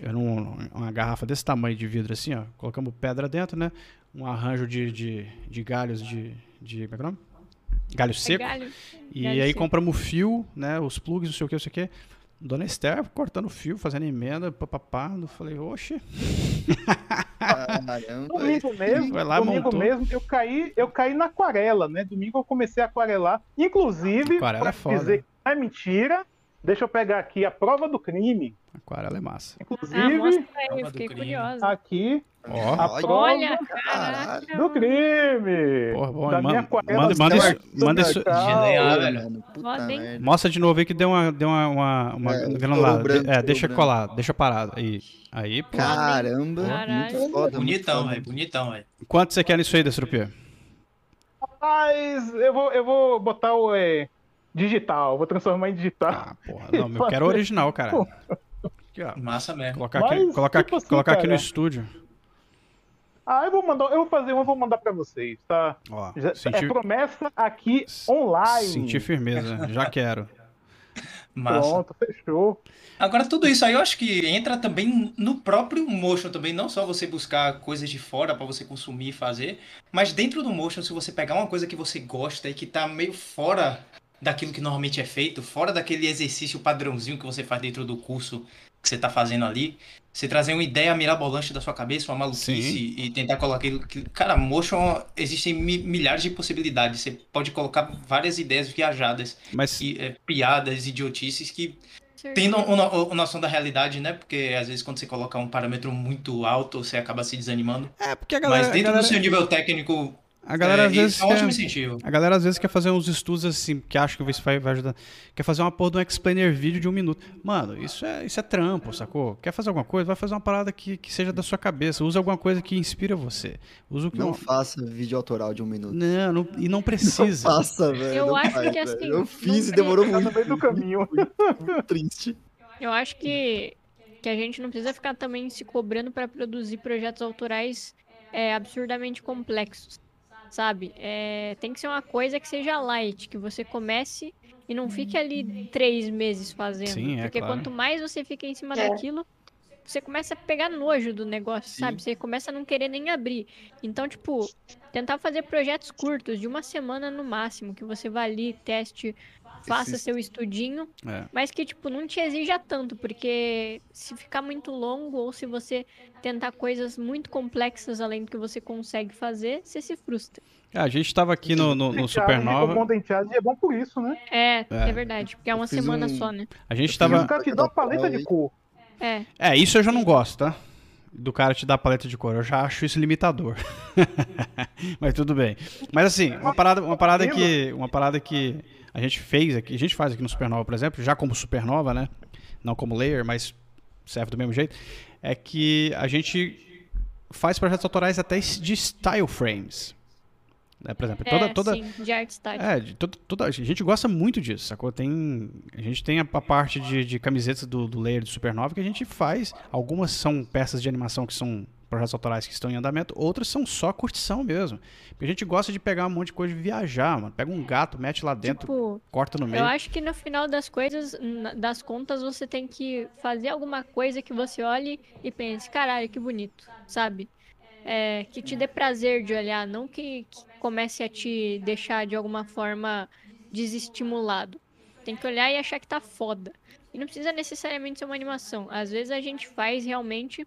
Era um- uma garrafa desse tamanho de vidro assim, ó. Colocamos pedra dentro, né? Um arranjo de, de, de galhos de, de. Como é que é o nome? Galho É seco. galho. E Galho aí seco. compramos o fio, né? Os plugs, não sei o que, não sei o que. Dona Esther cortando o fio, fazendo emenda, papapá. Eu falei, oxe. Caramba. Domingo mesmo, Vai lá, domingo montou. mesmo, eu caí, eu caí na aquarela, né? Domingo eu comecei a aquarelar. Inclusive, Aquarela é pra foda. dizer que não é mentira, deixa eu pegar aqui a prova do crime. Aquarela é massa. Ah, Inclusive, mostra aí, fiquei curiosa. aqui Ó. a prova Olha, caraca. do crime. Porra, bom, da manda- minha aquarela manda- manda isso- manda isso-. Genial, velho. Mostra de novo aí que deu uma, deu uma, uma, uma É, granulada. branco, é, deixa estourou colar, deixa parado. Aí, aí pô. Caramba, muito foda. Bonitão, velho. Bonitão, velho. Quanto você quer nisso aí, Destrupia? Mas eu vou, eu vou botar o é, digital, vou transformar em digital. Ah, porra. Não, eu quero o original, cara. Aqui, ó. Massa mesmo. Colocar Mas, aqui, colocar, tipo assim, colocar aqui no estúdio. Ah, eu vou mandar, eu vou fazer um, eu vou mandar pra vocês, tá? Ó, Já- senti, É promessa aqui online. senti firmeza. Já quero. Massa. Pronto, fechou. Agora, tudo isso aí eu acho que entra também no próprio motion também, não só você buscar coisas de fora pra você consumir e fazer, mas dentro do motion, se você pegar uma coisa que você gosta e que tá meio fora daquilo que normalmente é feito, fora daquele exercício padrãozinho que você faz dentro do curso que você tá fazendo ali, você trazer uma ideia mirabolante da sua cabeça, uma maluquice Sim. e tentar colocar aquilo que... Cara, motion, existem mi- milhares de possibilidades, você pode colocar várias ideias viajadas, Mas e, é, piadas, idiotices que Tendo o noção da realidade, né? Porque às vezes quando você coloca um parâmetro muito alto, você acaba se desanimando. é porque a galera, Mas a dentro galera, do seu nível técnico, a galera é, às vezes é um ótimo quer, incentivo. a galera às vezes quer fazer uns estudos assim, que acha que isso vai, vai ajudar. Quer fazer uma porra de um explainer vídeo de um minuto. Mano, isso é, isso é trampo, sacou? Quer fazer alguma coisa? Vai fazer uma parada que, que seja da sua cabeça. Usa alguma coisa que inspira você. Usa o que Não faça vídeo autoral de um minuto. Não, não- e não Não precisa. faça, velho. Eu não acho faz, que, velho. assim, Eu não fiz e demorou Tá no muito. meio do caminho. muito triste. Eu acho que, que a gente não precisa ficar também se cobrando para produzir projetos autorais é, absurdamente complexos, sabe? É, tem que ser uma coisa que seja light, que você comece e não fique ali três meses fazendo. Sim, é porque claro. quanto mais você fica em cima É. daquilo, você começa a pegar nojo do negócio, Sim. sabe? Você começa a não querer nem abrir. Então, tipo, tentar fazer projetos curtos, de uma semana no máximo, que você vá ali, teste, faça Esses- seu estudinho, É. mas que, tipo, não te exija tanto, porque se ficar muito longo ou se você tentar coisas muito complexas além do que você consegue fazer, você se frustra. É, a gente tava aqui no, no, no O bom Supernova. denteado é bom por isso, né? É, é, É. verdade, porque é uma semana um- só, né? A gente fiz tava. O cara te dá uma paleta de cor. É, É, isso eu já não gosto, tá? Do cara te dar paleta de cor. Eu já acho isso limitador. Mas tudo bem. Mas assim, uma parada, uma parada que. Uma parada que a gente fez aqui, a gente faz aqui no Supernova, por exemplo, já como Supernova, né? Não como layer, mas serve do mesmo jeito. É que a gente faz projetos autorais até de style frames. Né? Por exemplo, toda, é toda, sim, de arte estática. é, de toda, toda- a gente gosta muito disso, sacou? Tem, a gente tem a, a parte de, de camisetas do, do layer do Supernova que a gente faz. Algumas são peças de animação que são projetos autorais que estão em andamento, outras são só curtição mesmo. Porque a gente gosta de pegar um monte de coisa e viajar, mano. Pega um gato, mete lá dentro, Tipo, corta no meio. eu acho que no final das coisas, das contas, você tem que fazer alguma coisa que você olhe e pense, caralho, que bonito, sabe? É, que te dê prazer de olhar, não que, que comece a te deixar de alguma forma desestimulado. Tem que olhar e achar que tá foda. E não precisa necessariamente ser uma animação. Às vezes a gente faz realmente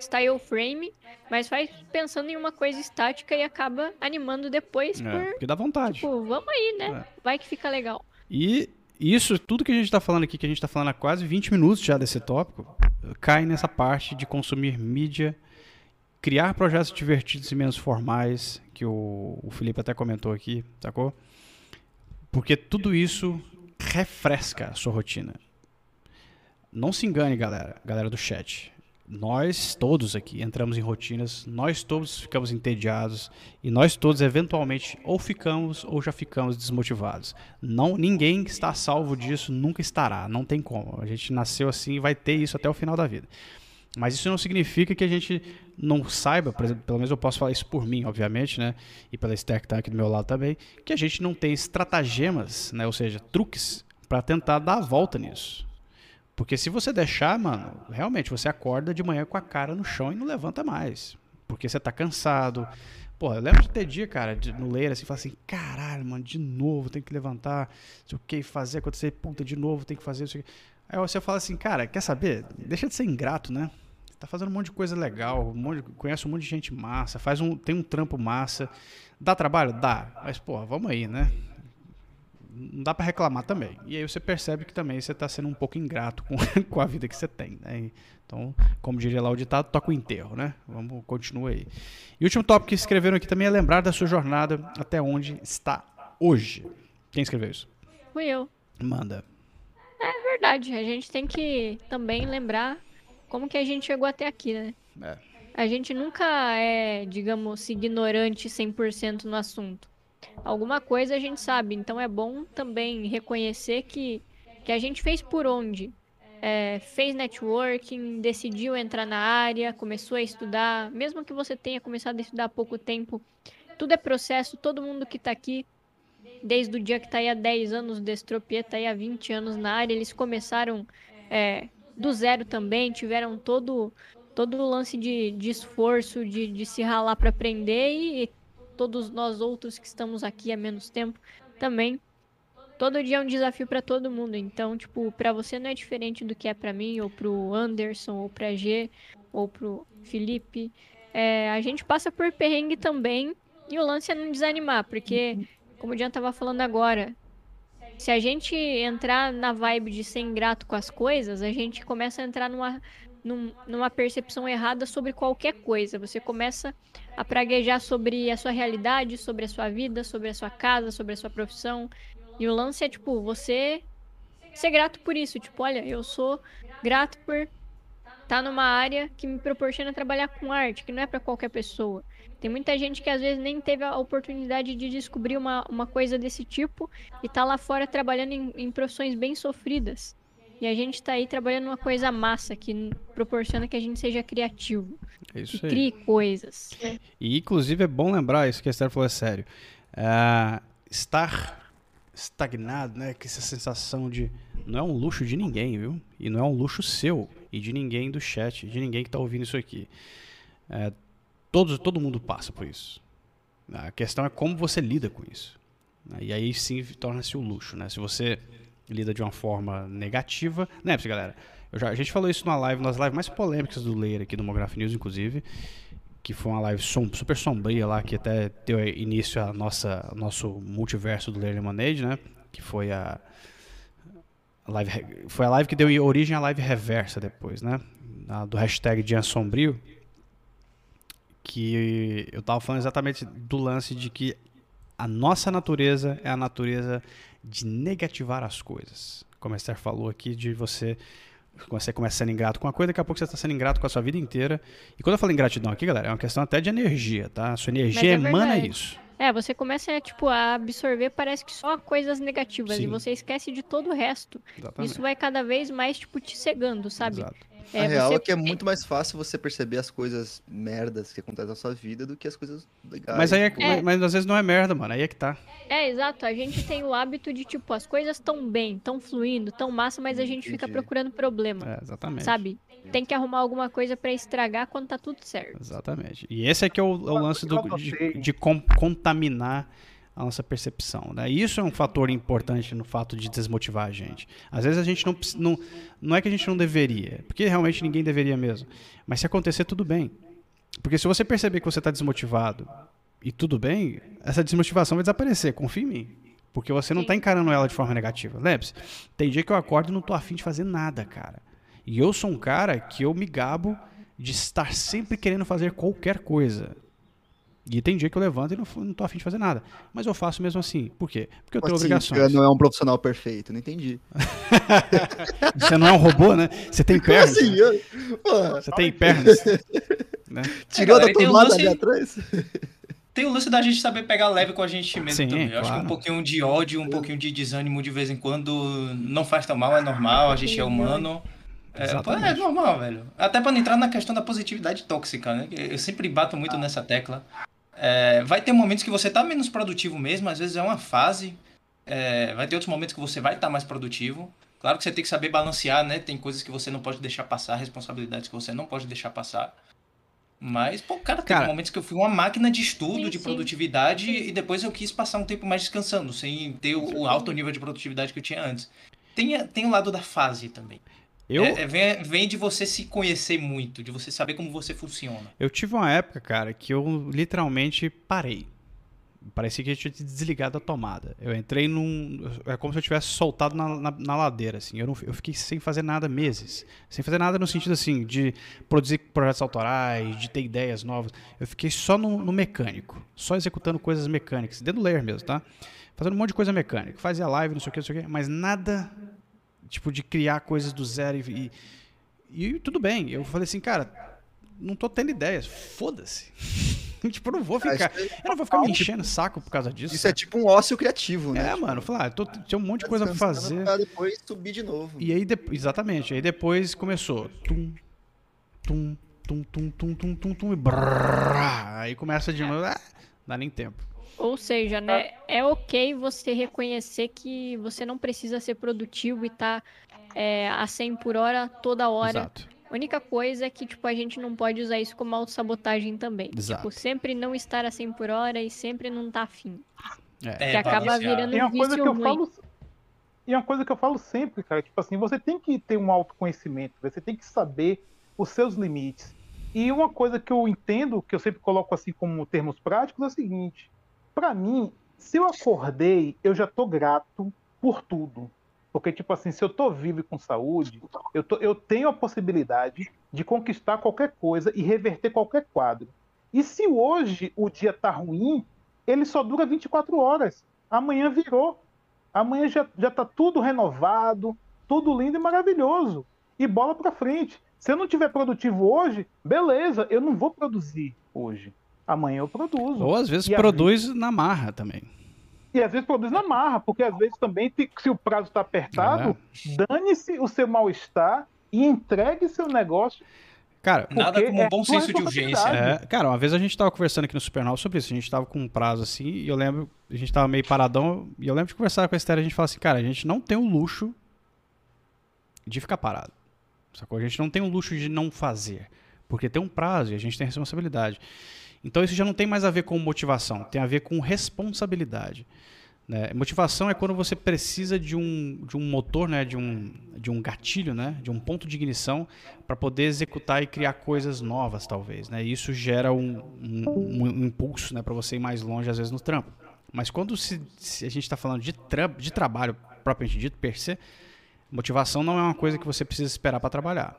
style frame, mas faz pensando em uma coisa estática e acaba animando depois É, por, porque dá vontade. tipo, vamos aí, né? É. Vai que fica legal. E isso, tudo que a gente tá falando aqui, que a gente tá falando há quase 20 minutos já desse tópico, cai nessa parte de consumir mídia, criar projetos divertidos e menos formais, que o, o Felipe até comentou aqui, sacou? Porque tudo isso refresca a sua rotina. não se engane, galera, galera do chat. Nós todos aqui entramos em rotinas, nós todos ficamos entediados e nós todos eventualmente ou ficamos ou já ficamos desmotivados. Não, ninguém está salvo disso, nunca estará, não tem como. A gente nasceu assim e vai ter isso até o final da vida. Mas isso não significa que a gente não saiba, exemplo, pelo menos eu posso falar isso por mim, obviamente, né? E pela Esther que está aqui do meu lado também, que a gente não tem estratagemas, né? Ou seja, truques para tentar dar a volta nisso. Porque se você deixar, mano, realmente você acorda de manhã com a cara no chão e não levanta mais. Porque você tá cansado. Pô, eu lembro de ter dia, cara, de, no ler assim, falar assim, caralho, mano, de novo, tem que levantar, sei o que, fazer acontecer, puta, de novo, tem que fazer isso aqui. Aí você fala assim, cara, quer saber? Deixa de ser ingrato, né? Tá fazendo um monte de coisa legal, um monte, conhece um monte de gente massa, faz um, tem um trampo massa. Dá trabalho? Dá. Mas, pô, vamos aí, né? Não dá para reclamar também. E aí você percebe que também você está sendo um pouco ingrato com, com a vida que você tem, né? Então, como diria lá o ditado, toca o enterro, né? Vamos, continua aí. E o último tópico que escreveram aqui também é lembrar da sua jornada até onde está hoje. Quem escreveu isso? Fui eu. Manda. É verdade, a gente tem que também lembrar como que a gente chegou até aqui, né? É. A gente nunca é, digamos, ignorante 100% no assunto alguma coisa a gente sabe. Então é bom também reconhecer que, que a gente fez por onde. É, fez networking, decidiu entrar na área, começou a estudar. Mesmo que você tenha começado a estudar há pouco tempo, tudo é processo. Todo mundo que está aqui, desde o dia que está aí há 10 anos, Destropia está aí há 20 anos na área, eles começaram é, do zero também, tiveram todo todo o lance de, de esforço, de, de se ralar para aprender e todos nós outros que estamos aqui há menos tempo também. Todo dia é um desafio para todo mundo. Então, tipo, para você não é diferente do que é para mim, ou pro Anderson, ou pra G, ou pro Felipe. É, a gente passa por perrengue também. E o lance é não desanimar, porque, como o Jean tava falando agora, se a gente entrar na vibe de ser ingrato com as coisas, a gente começa a entrar numa, num, numa percepção errada sobre qualquer coisa. Você começa a praguejar sobre a sua realidade, sobre a sua vida, sobre a sua casa, sobre a sua profissão. E o lance é, tipo, você ser grato por isso. Tipo, olha, eu sou grato por estar tá numa área que me proporciona trabalhar com arte, que não é para qualquer pessoa. Tem muita gente que às vezes nem teve a oportunidade de descobrir uma, uma coisa desse tipo e tá lá fora trabalhando em, em profissões bem sofridas. E a gente tá aí trabalhando uma coisa massa que proporciona que a gente seja criativo. É isso que aí. crie coisas. E inclusive é bom lembrar, isso que a Esther falou é sério. É, estar estagnado, né? Que essa sensação de. Não é um luxo de ninguém, viu? E não é um luxo seu e de ninguém do chat, de ninguém que está ouvindo isso aqui. É, todos, todo mundo passa por isso. A questão é como você lida com isso. E aí sim torna-se o um luxo, né? Se você lida de uma forma negativa. Né, galera? Já, a gente falou isso numa live, nas lives mais polêmicas do Layer aqui do Mograph News, inclusive. Que foi uma live som, super sombria lá, que até deu início a nossa nosso multiverso do Layer Lemonade, né? Que foi a. live, foi a live que deu origem à live reversa depois, né? A, do hashtag Dia Sombrio. Que eu tava falando exatamente do lance de que a nossa natureza é a natureza de negativar as coisas. Como a Esther falou aqui, de você você começa sendo ingrato com uma coisa, daqui a pouco você está sendo ingrato com a sua vida inteira. E quando eu falo ingratidão aqui, galera, é uma questão até de energia, tá? A sua energia é emana verdade. isso. É, você começa tipo, a absorver, parece que só coisas negativas, Sim. e você esquece de todo o resto. Exatamente. Isso vai cada vez mais, tipo, te cegando, sabe? Exato. É, a real você... é que é muito mais fácil você perceber as coisas merdas que acontecem na sua vida do que as coisas legais. Mas aí é, tipo... é... Mas, às vezes não é merda, mano. Aí é que tá. É, exato. A gente tem o hábito de, tipo, as coisas tão bem, tão fluindo, tão massa, mas a gente Entendi. fica procurando problema. É, exatamente. Sabe? Tem que arrumar alguma coisa para estragar quando tá tudo certo. Exatamente. E esse aqui é o, é o lance do, de, de contaminar a nossa percepção. Né? Isso é um fator importante no fato de desmotivar a gente. Às vezes a gente não, não. Não é que a gente não deveria, porque realmente ninguém deveria mesmo. Mas se acontecer, tudo bem. Porque se você perceber que você está desmotivado e tudo bem, essa desmotivação vai desaparecer, confia em mim. Porque você não está encarando ela de forma negativa. Lembre-se, tem dia que eu acordo e não tô afim de fazer nada, cara. E eu sou um cara que eu me gabo de estar sempre querendo fazer qualquer coisa. E tem dia que eu levanto e não, não tô afim de fazer nada. Mas eu faço mesmo assim. Por quê? Porque eu tenho assim, obrigações. você não é um profissional perfeito, não entendi. Você não é um robô, né? Você tem pernas. assim? Eu- Porra, Você tem pernas. né? tirou da um tomada lance- ali atrás? Tem o lance da gente saber pegar leve com a gente mesmo Sim, também. Eu acho que claro. um pouquinho de ódio, um pouquinho de desânimo de vez em quando não faz tão mal, é normal, a gente é humano. É, é normal, velho. Até pra não entrar na questão da positividade tóxica, né? Eu sempre bato muito nessa tecla. É, vai ter momentos que você tá menos produtivo mesmo, às vezes é uma fase. É, vai ter outros momentos que você vai estar mais produtivo. Claro que você tem que saber balancear, né? Tem coisas que você não pode deixar passar, responsabilidades que você não pode deixar passar. Mas, pô, cara, teve Cara- momentos que eu fui uma máquina de estudo, Sim, de sim. produtividade, e depois eu quis passar um tempo mais descansando, sem ter o, o alto nível de produtividade que eu tinha antes. Tem, tem o lado da fase também. Eu, É- é- vem, vem de você se conhecer muito, de você saber como você funciona. eu tive uma época, cara, que eu literalmente parei. Parecia que eu tinha desligado a tomada. Eu entrei num. É como se eu tivesse soltado na, na, na ladeira, assim. Eu, não, eu fiquei sem fazer nada meses. Sem fazer nada no sentido, assim, de produzir projetos autorais, de ter ideias novas. Eu fiquei só no, no mecânico. Só executando coisas mecânicas. Dentro do layer mesmo, tá? Fazendo um monte de coisa mecânica. Fazia live, não sei o que, não sei o que. Mas nada, tipo, de criar coisas do zero e. E, e tudo bem. Eu falei assim, cara, não tô tendo ideias. Foda-se. tipo, eu não vou ficar. isso Eu não vou ficar me enchendo o saco por causa disso. Isso é tipo um ócio criativo, né? É, mano, falar, ah, tô, tinha um monte de Tá coisa pra fazer. Pra depois subir de novo. E aí, de- exatamente, aí depois começou. Tum, tum, tum, tum, tum, tum, tum, tum, e brrr, aí começa de novo. Ah, dá nem tempo. Ou seja, né, é ok você reconhecer que você não precisa ser produtivo e tá é, a 100 por hora toda hora. Exato. A única coisa é que, tipo, a gente não pode usar isso como autossabotagem também. Exato. Tipo, sempre não estar a 100 por hora e sempre não tá afim. É. É, que acaba balancear. virando E é um uma coisa vício que eu ruim. falo. E é uma coisa que eu falo sempre, cara, tipo assim, você tem que ter um autoconhecimento, você tem que saber os seus limites. E uma coisa que eu entendo, que eu sempre coloco assim como termos práticos, é o seguinte: pra mim, se eu acordei, eu já tô grato por tudo. Porque, tipo assim, se eu tô vivo e com saúde, eu, tô- eu tenho a possibilidade de conquistar qualquer coisa e reverter qualquer quadro. E se hoje o dia tá ruim, ele só dura 24 horas. Amanhã virou. Amanhã já, já tá tudo renovado, tudo lindo e maravilhoso. E bola pra frente. Se eu não tiver produtivo hoje, beleza, eu não vou produzir hoje. Amanhã eu produzo. Ou às vezes E produz na marra também. E às vezes produz na marra, porque às vezes também, se o prazo está apertado, dane-se o seu mal-estar e entregue seu negócio. Cara, Nada como um é bom sua senso de urgência. É, cara, uma vez a gente tava conversando aqui no Supernova sobre isso. A gente tava com um prazo assim, e eu lembro, a gente tava meio paradão, e eu lembro de conversar com a Esther, a gente fala assim, cara, a gente não tem o luxo de ficar parado. Sacou? A gente não tem o luxo de não fazer. Porque tem um prazo e a gente tem responsabilidade. Então isso já não tem mais a ver com motivação, tem a ver com responsabilidade. né? Motivação é quando você precisa de um, de um motor, né? de, um, de um gatilho, né? de um ponto de ignição para poder executar e criar coisas novas, talvez. Né? E isso gera um, um, um impulso né? para você ir mais longe, às vezes, no trampo. Mas quando se, se a gente está falando de, tra de trabalho propriamente dito, per se, motivação não é uma coisa que você precisa esperar para trabalhar.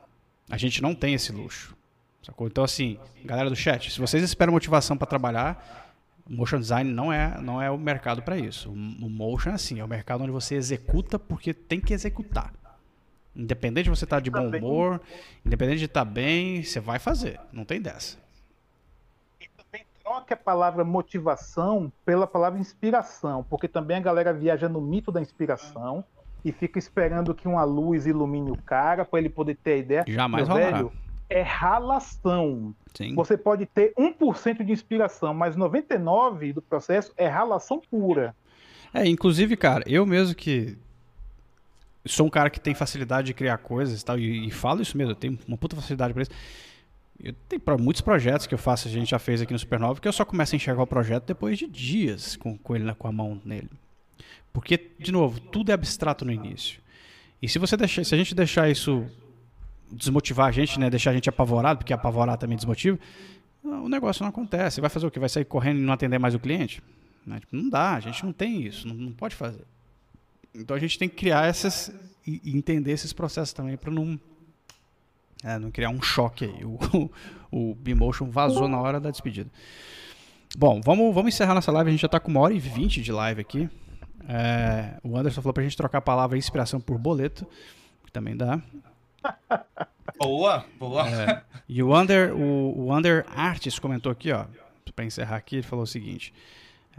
A gente não tem esse luxo. Sacou? Então, assim, galera do chat, se vocês esperam motivação para trabalhar, motion design não é, não é o mercado para isso. O, motion é assim, é o mercado onde você executa porque tem que executar. Independente de você estar de bom Também. humor, independente de estar bem, você vai fazer. Não tem dessa. E também troque a palavra motivação pela palavra inspiração, porque também a galera viaja no mito da inspiração e fica esperando que uma luz ilumine o cara para ele poder ter a ideia. Jamais Meu velho, é ralação. Sim. Você pode ter 1% de inspiração, mas 99% do processo é ralação pura. É, inclusive, cara, eu mesmo que sou um cara que tem facilidade de criar coisas e tal, e, e falo isso mesmo, eu tenho uma puta facilidade pra isso. Eu tenho pra muitos projetos que eu faço, a gente já fez aqui no Supernova, que eu só começo a enxergar o projeto depois de dias com, com ele na- com a mão nele. Porque, de novo, tudo é abstrato no início. E se você deixar, se a gente deixar isso desmotivar a gente, né, deixar a gente apavorado, porque apavorar também desmotiva, o negócio não acontece. Vai fazer o quê? Vai sair correndo e não atender mais o cliente? Né? Tipo, não dá, a gente não tem isso, não, não pode fazer. Então a gente tem que criar essas e, entender esses processos também para não é, não criar um choque aí. O, o, o Bimotion vazou na hora da despedida. Bom, vamos, vamos encerrar nossa live. A gente já tá com uma hora e vinte de live aqui. É, o Anderson falou pra gente trocar a palavra inspiração por boleto, que também dá. Boa, boa. É, e o Under, o, o Under Arts comentou aqui, ó, pra encerrar aqui, ele falou o seguinte.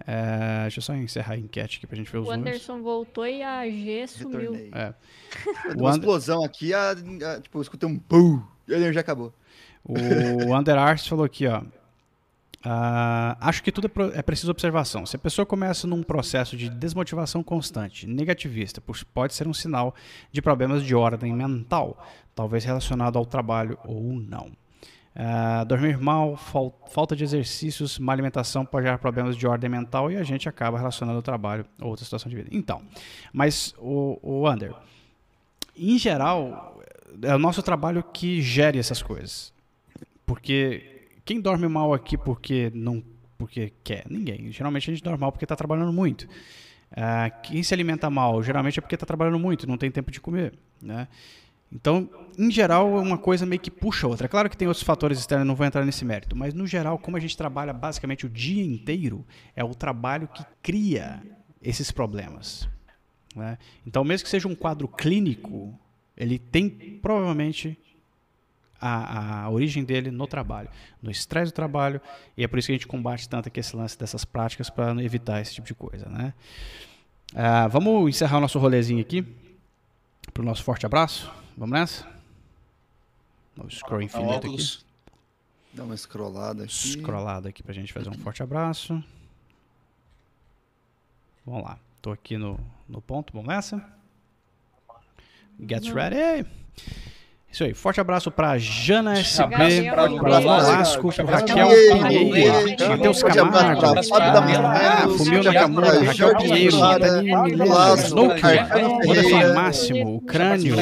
é, deixa eu só encerrar a enquete aqui pra gente ver os O números. Anderson voltou e a G sumiu. É. Deu O uma And- explosão aqui, a, a- tipo, eu escutei um pum, e a energia acabou. O Under Arts falou aqui, ó. Ah, acho que tudo é, é preciso observação. Se a pessoa começa num processo de desmotivação constante, negativista, pode ser um sinal de problemas de ordem mental, talvez relacionado ao trabalho ou não. Ah, dormir mal, fal- falta de exercícios, má alimentação pode gerar problemas de ordem mental e a gente acaba relacionando ao trabalho ou outra situação de vida. Então, mas o, o Under, em geral, é o nosso trabalho que gere essas coisas. Porque quem dorme mal aqui porque não porque quer? Ninguém. Geralmente a gente dorme mal porque está trabalhando muito. Ah, quem se alimenta mal, geralmente é porque está trabalhando muito, não tem tempo de comer. Né? Então, em geral, uma coisa meio que puxa a outra. É claro que tem outros fatores externos, não vou entrar nesse mérito, mas no geral, como a gente trabalha basicamente o dia inteiro, é o trabalho que cria esses problemas. né? Então, mesmo que seja um quadro clínico, ele tem provavelmente a, a origem dele no trabalho, no estresse do trabalho, e é por isso que a gente combate tanto aqui esse lance dessas práticas para evitar esse tipo de coisa, né? Ah, vamos encerrar o nosso rolezinho aqui, para o nosso forte abraço. Vamos nessa? No scroll infinito aqui. Dá uma scrollada aqui. Scrollada aqui pra gente fazer um forte abraço. Vamos lá. Tô aqui no, no ponto. Vamos nessa? Get ready! Isso aí. Forte abraço pra Jana SB, Oliveira. Nolasco, Raquel Pinheiro. Matheus Camargo, ah, Fumil Nakamura, Raquel Pinheiro, Snowker, Ricardo Anderson Máximo, o Crânio,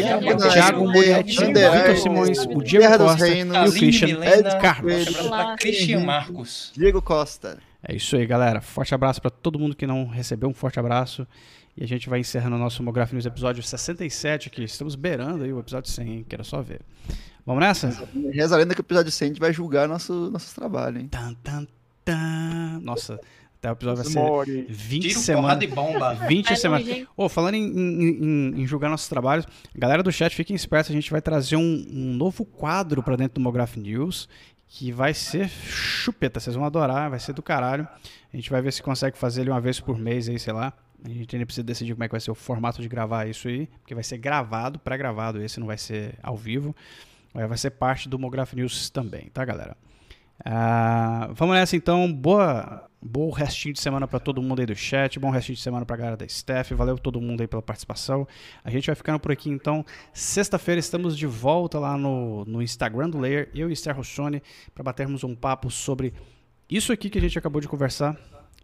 Thiago Moretti, Vitor Simões, o Diego Costa e o Christian Carlos. Christian Marcos. Diego Costa. É isso aí, galera. Forte abraço pra todo mundo que não recebeu. Um forte abraço. E a gente vai encerrando o nosso Homograph News episódio 67 aqui. Estamos beirando aí o episódio 100, hein? Quero só ver. Vamos nessa? Reza a lenda que o episódio 100 a gente vai julgar nosso, nossos trabalhos, hein? Tan, tan, tan. Nossa, até o episódio vai ser More. 20 Tiro, semanas. e bomba. 20 Vai semanas. Ô, falando em, em- em- julgar nossos trabalhos, galera do chat, fiquem espertos, a gente vai trazer um, um novo quadro pra dentro do Mograph News, que vai ser chupeta, vocês vão adorar, vai ser do caralho. A gente vai ver se consegue fazer ele uma vez por mês aí, sei lá. A gente ainda precisa decidir como é que vai ser o formato de gravar isso aí, porque vai ser gravado, pré-gravado, esse não vai ser ao vivo. Vai vai ser parte do Mograph News também, tá, galera? Ah, vamos nessa então. Boa, bom restinho de semana para todo mundo aí do chat. Bom restinho de semana para a galera da staff. Valeu todo mundo aí pela participação. A gente vai ficando por aqui então. Sexta-feira estamos de volta lá no, no Instagram do Layer, eu e Esther Rossoni, para batermos um papo sobre isso aqui que a gente acabou de conversar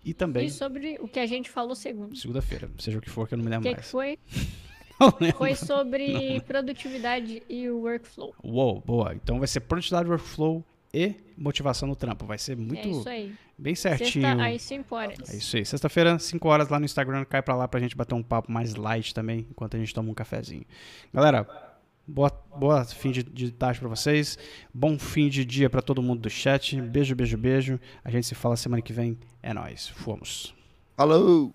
e também E sobre o que a gente falou segundo. segunda-feira, seja o que for que eu não me O lembro que, que mais. foi? Não lembro. Foi sobre produtividade e o workflow. Uou, boa. Então vai ser produtividade, workflow e motivação no trampo. Vai ser muito É isso aí. bem certinho. Sexta às 5 horas. É isso aí. Sexta-feira, 5 horas lá no Instagram. Cai pra lá pra gente bater um papo mais light também, enquanto a gente toma um cafezinho. Galera, boa, boa fim de, de tarde pra vocês. Bom fim de dia pra todo mundo do chat. Beijo, beijo, beijo. A gente se fala semana que vem. É nóis. Fomos. Falou!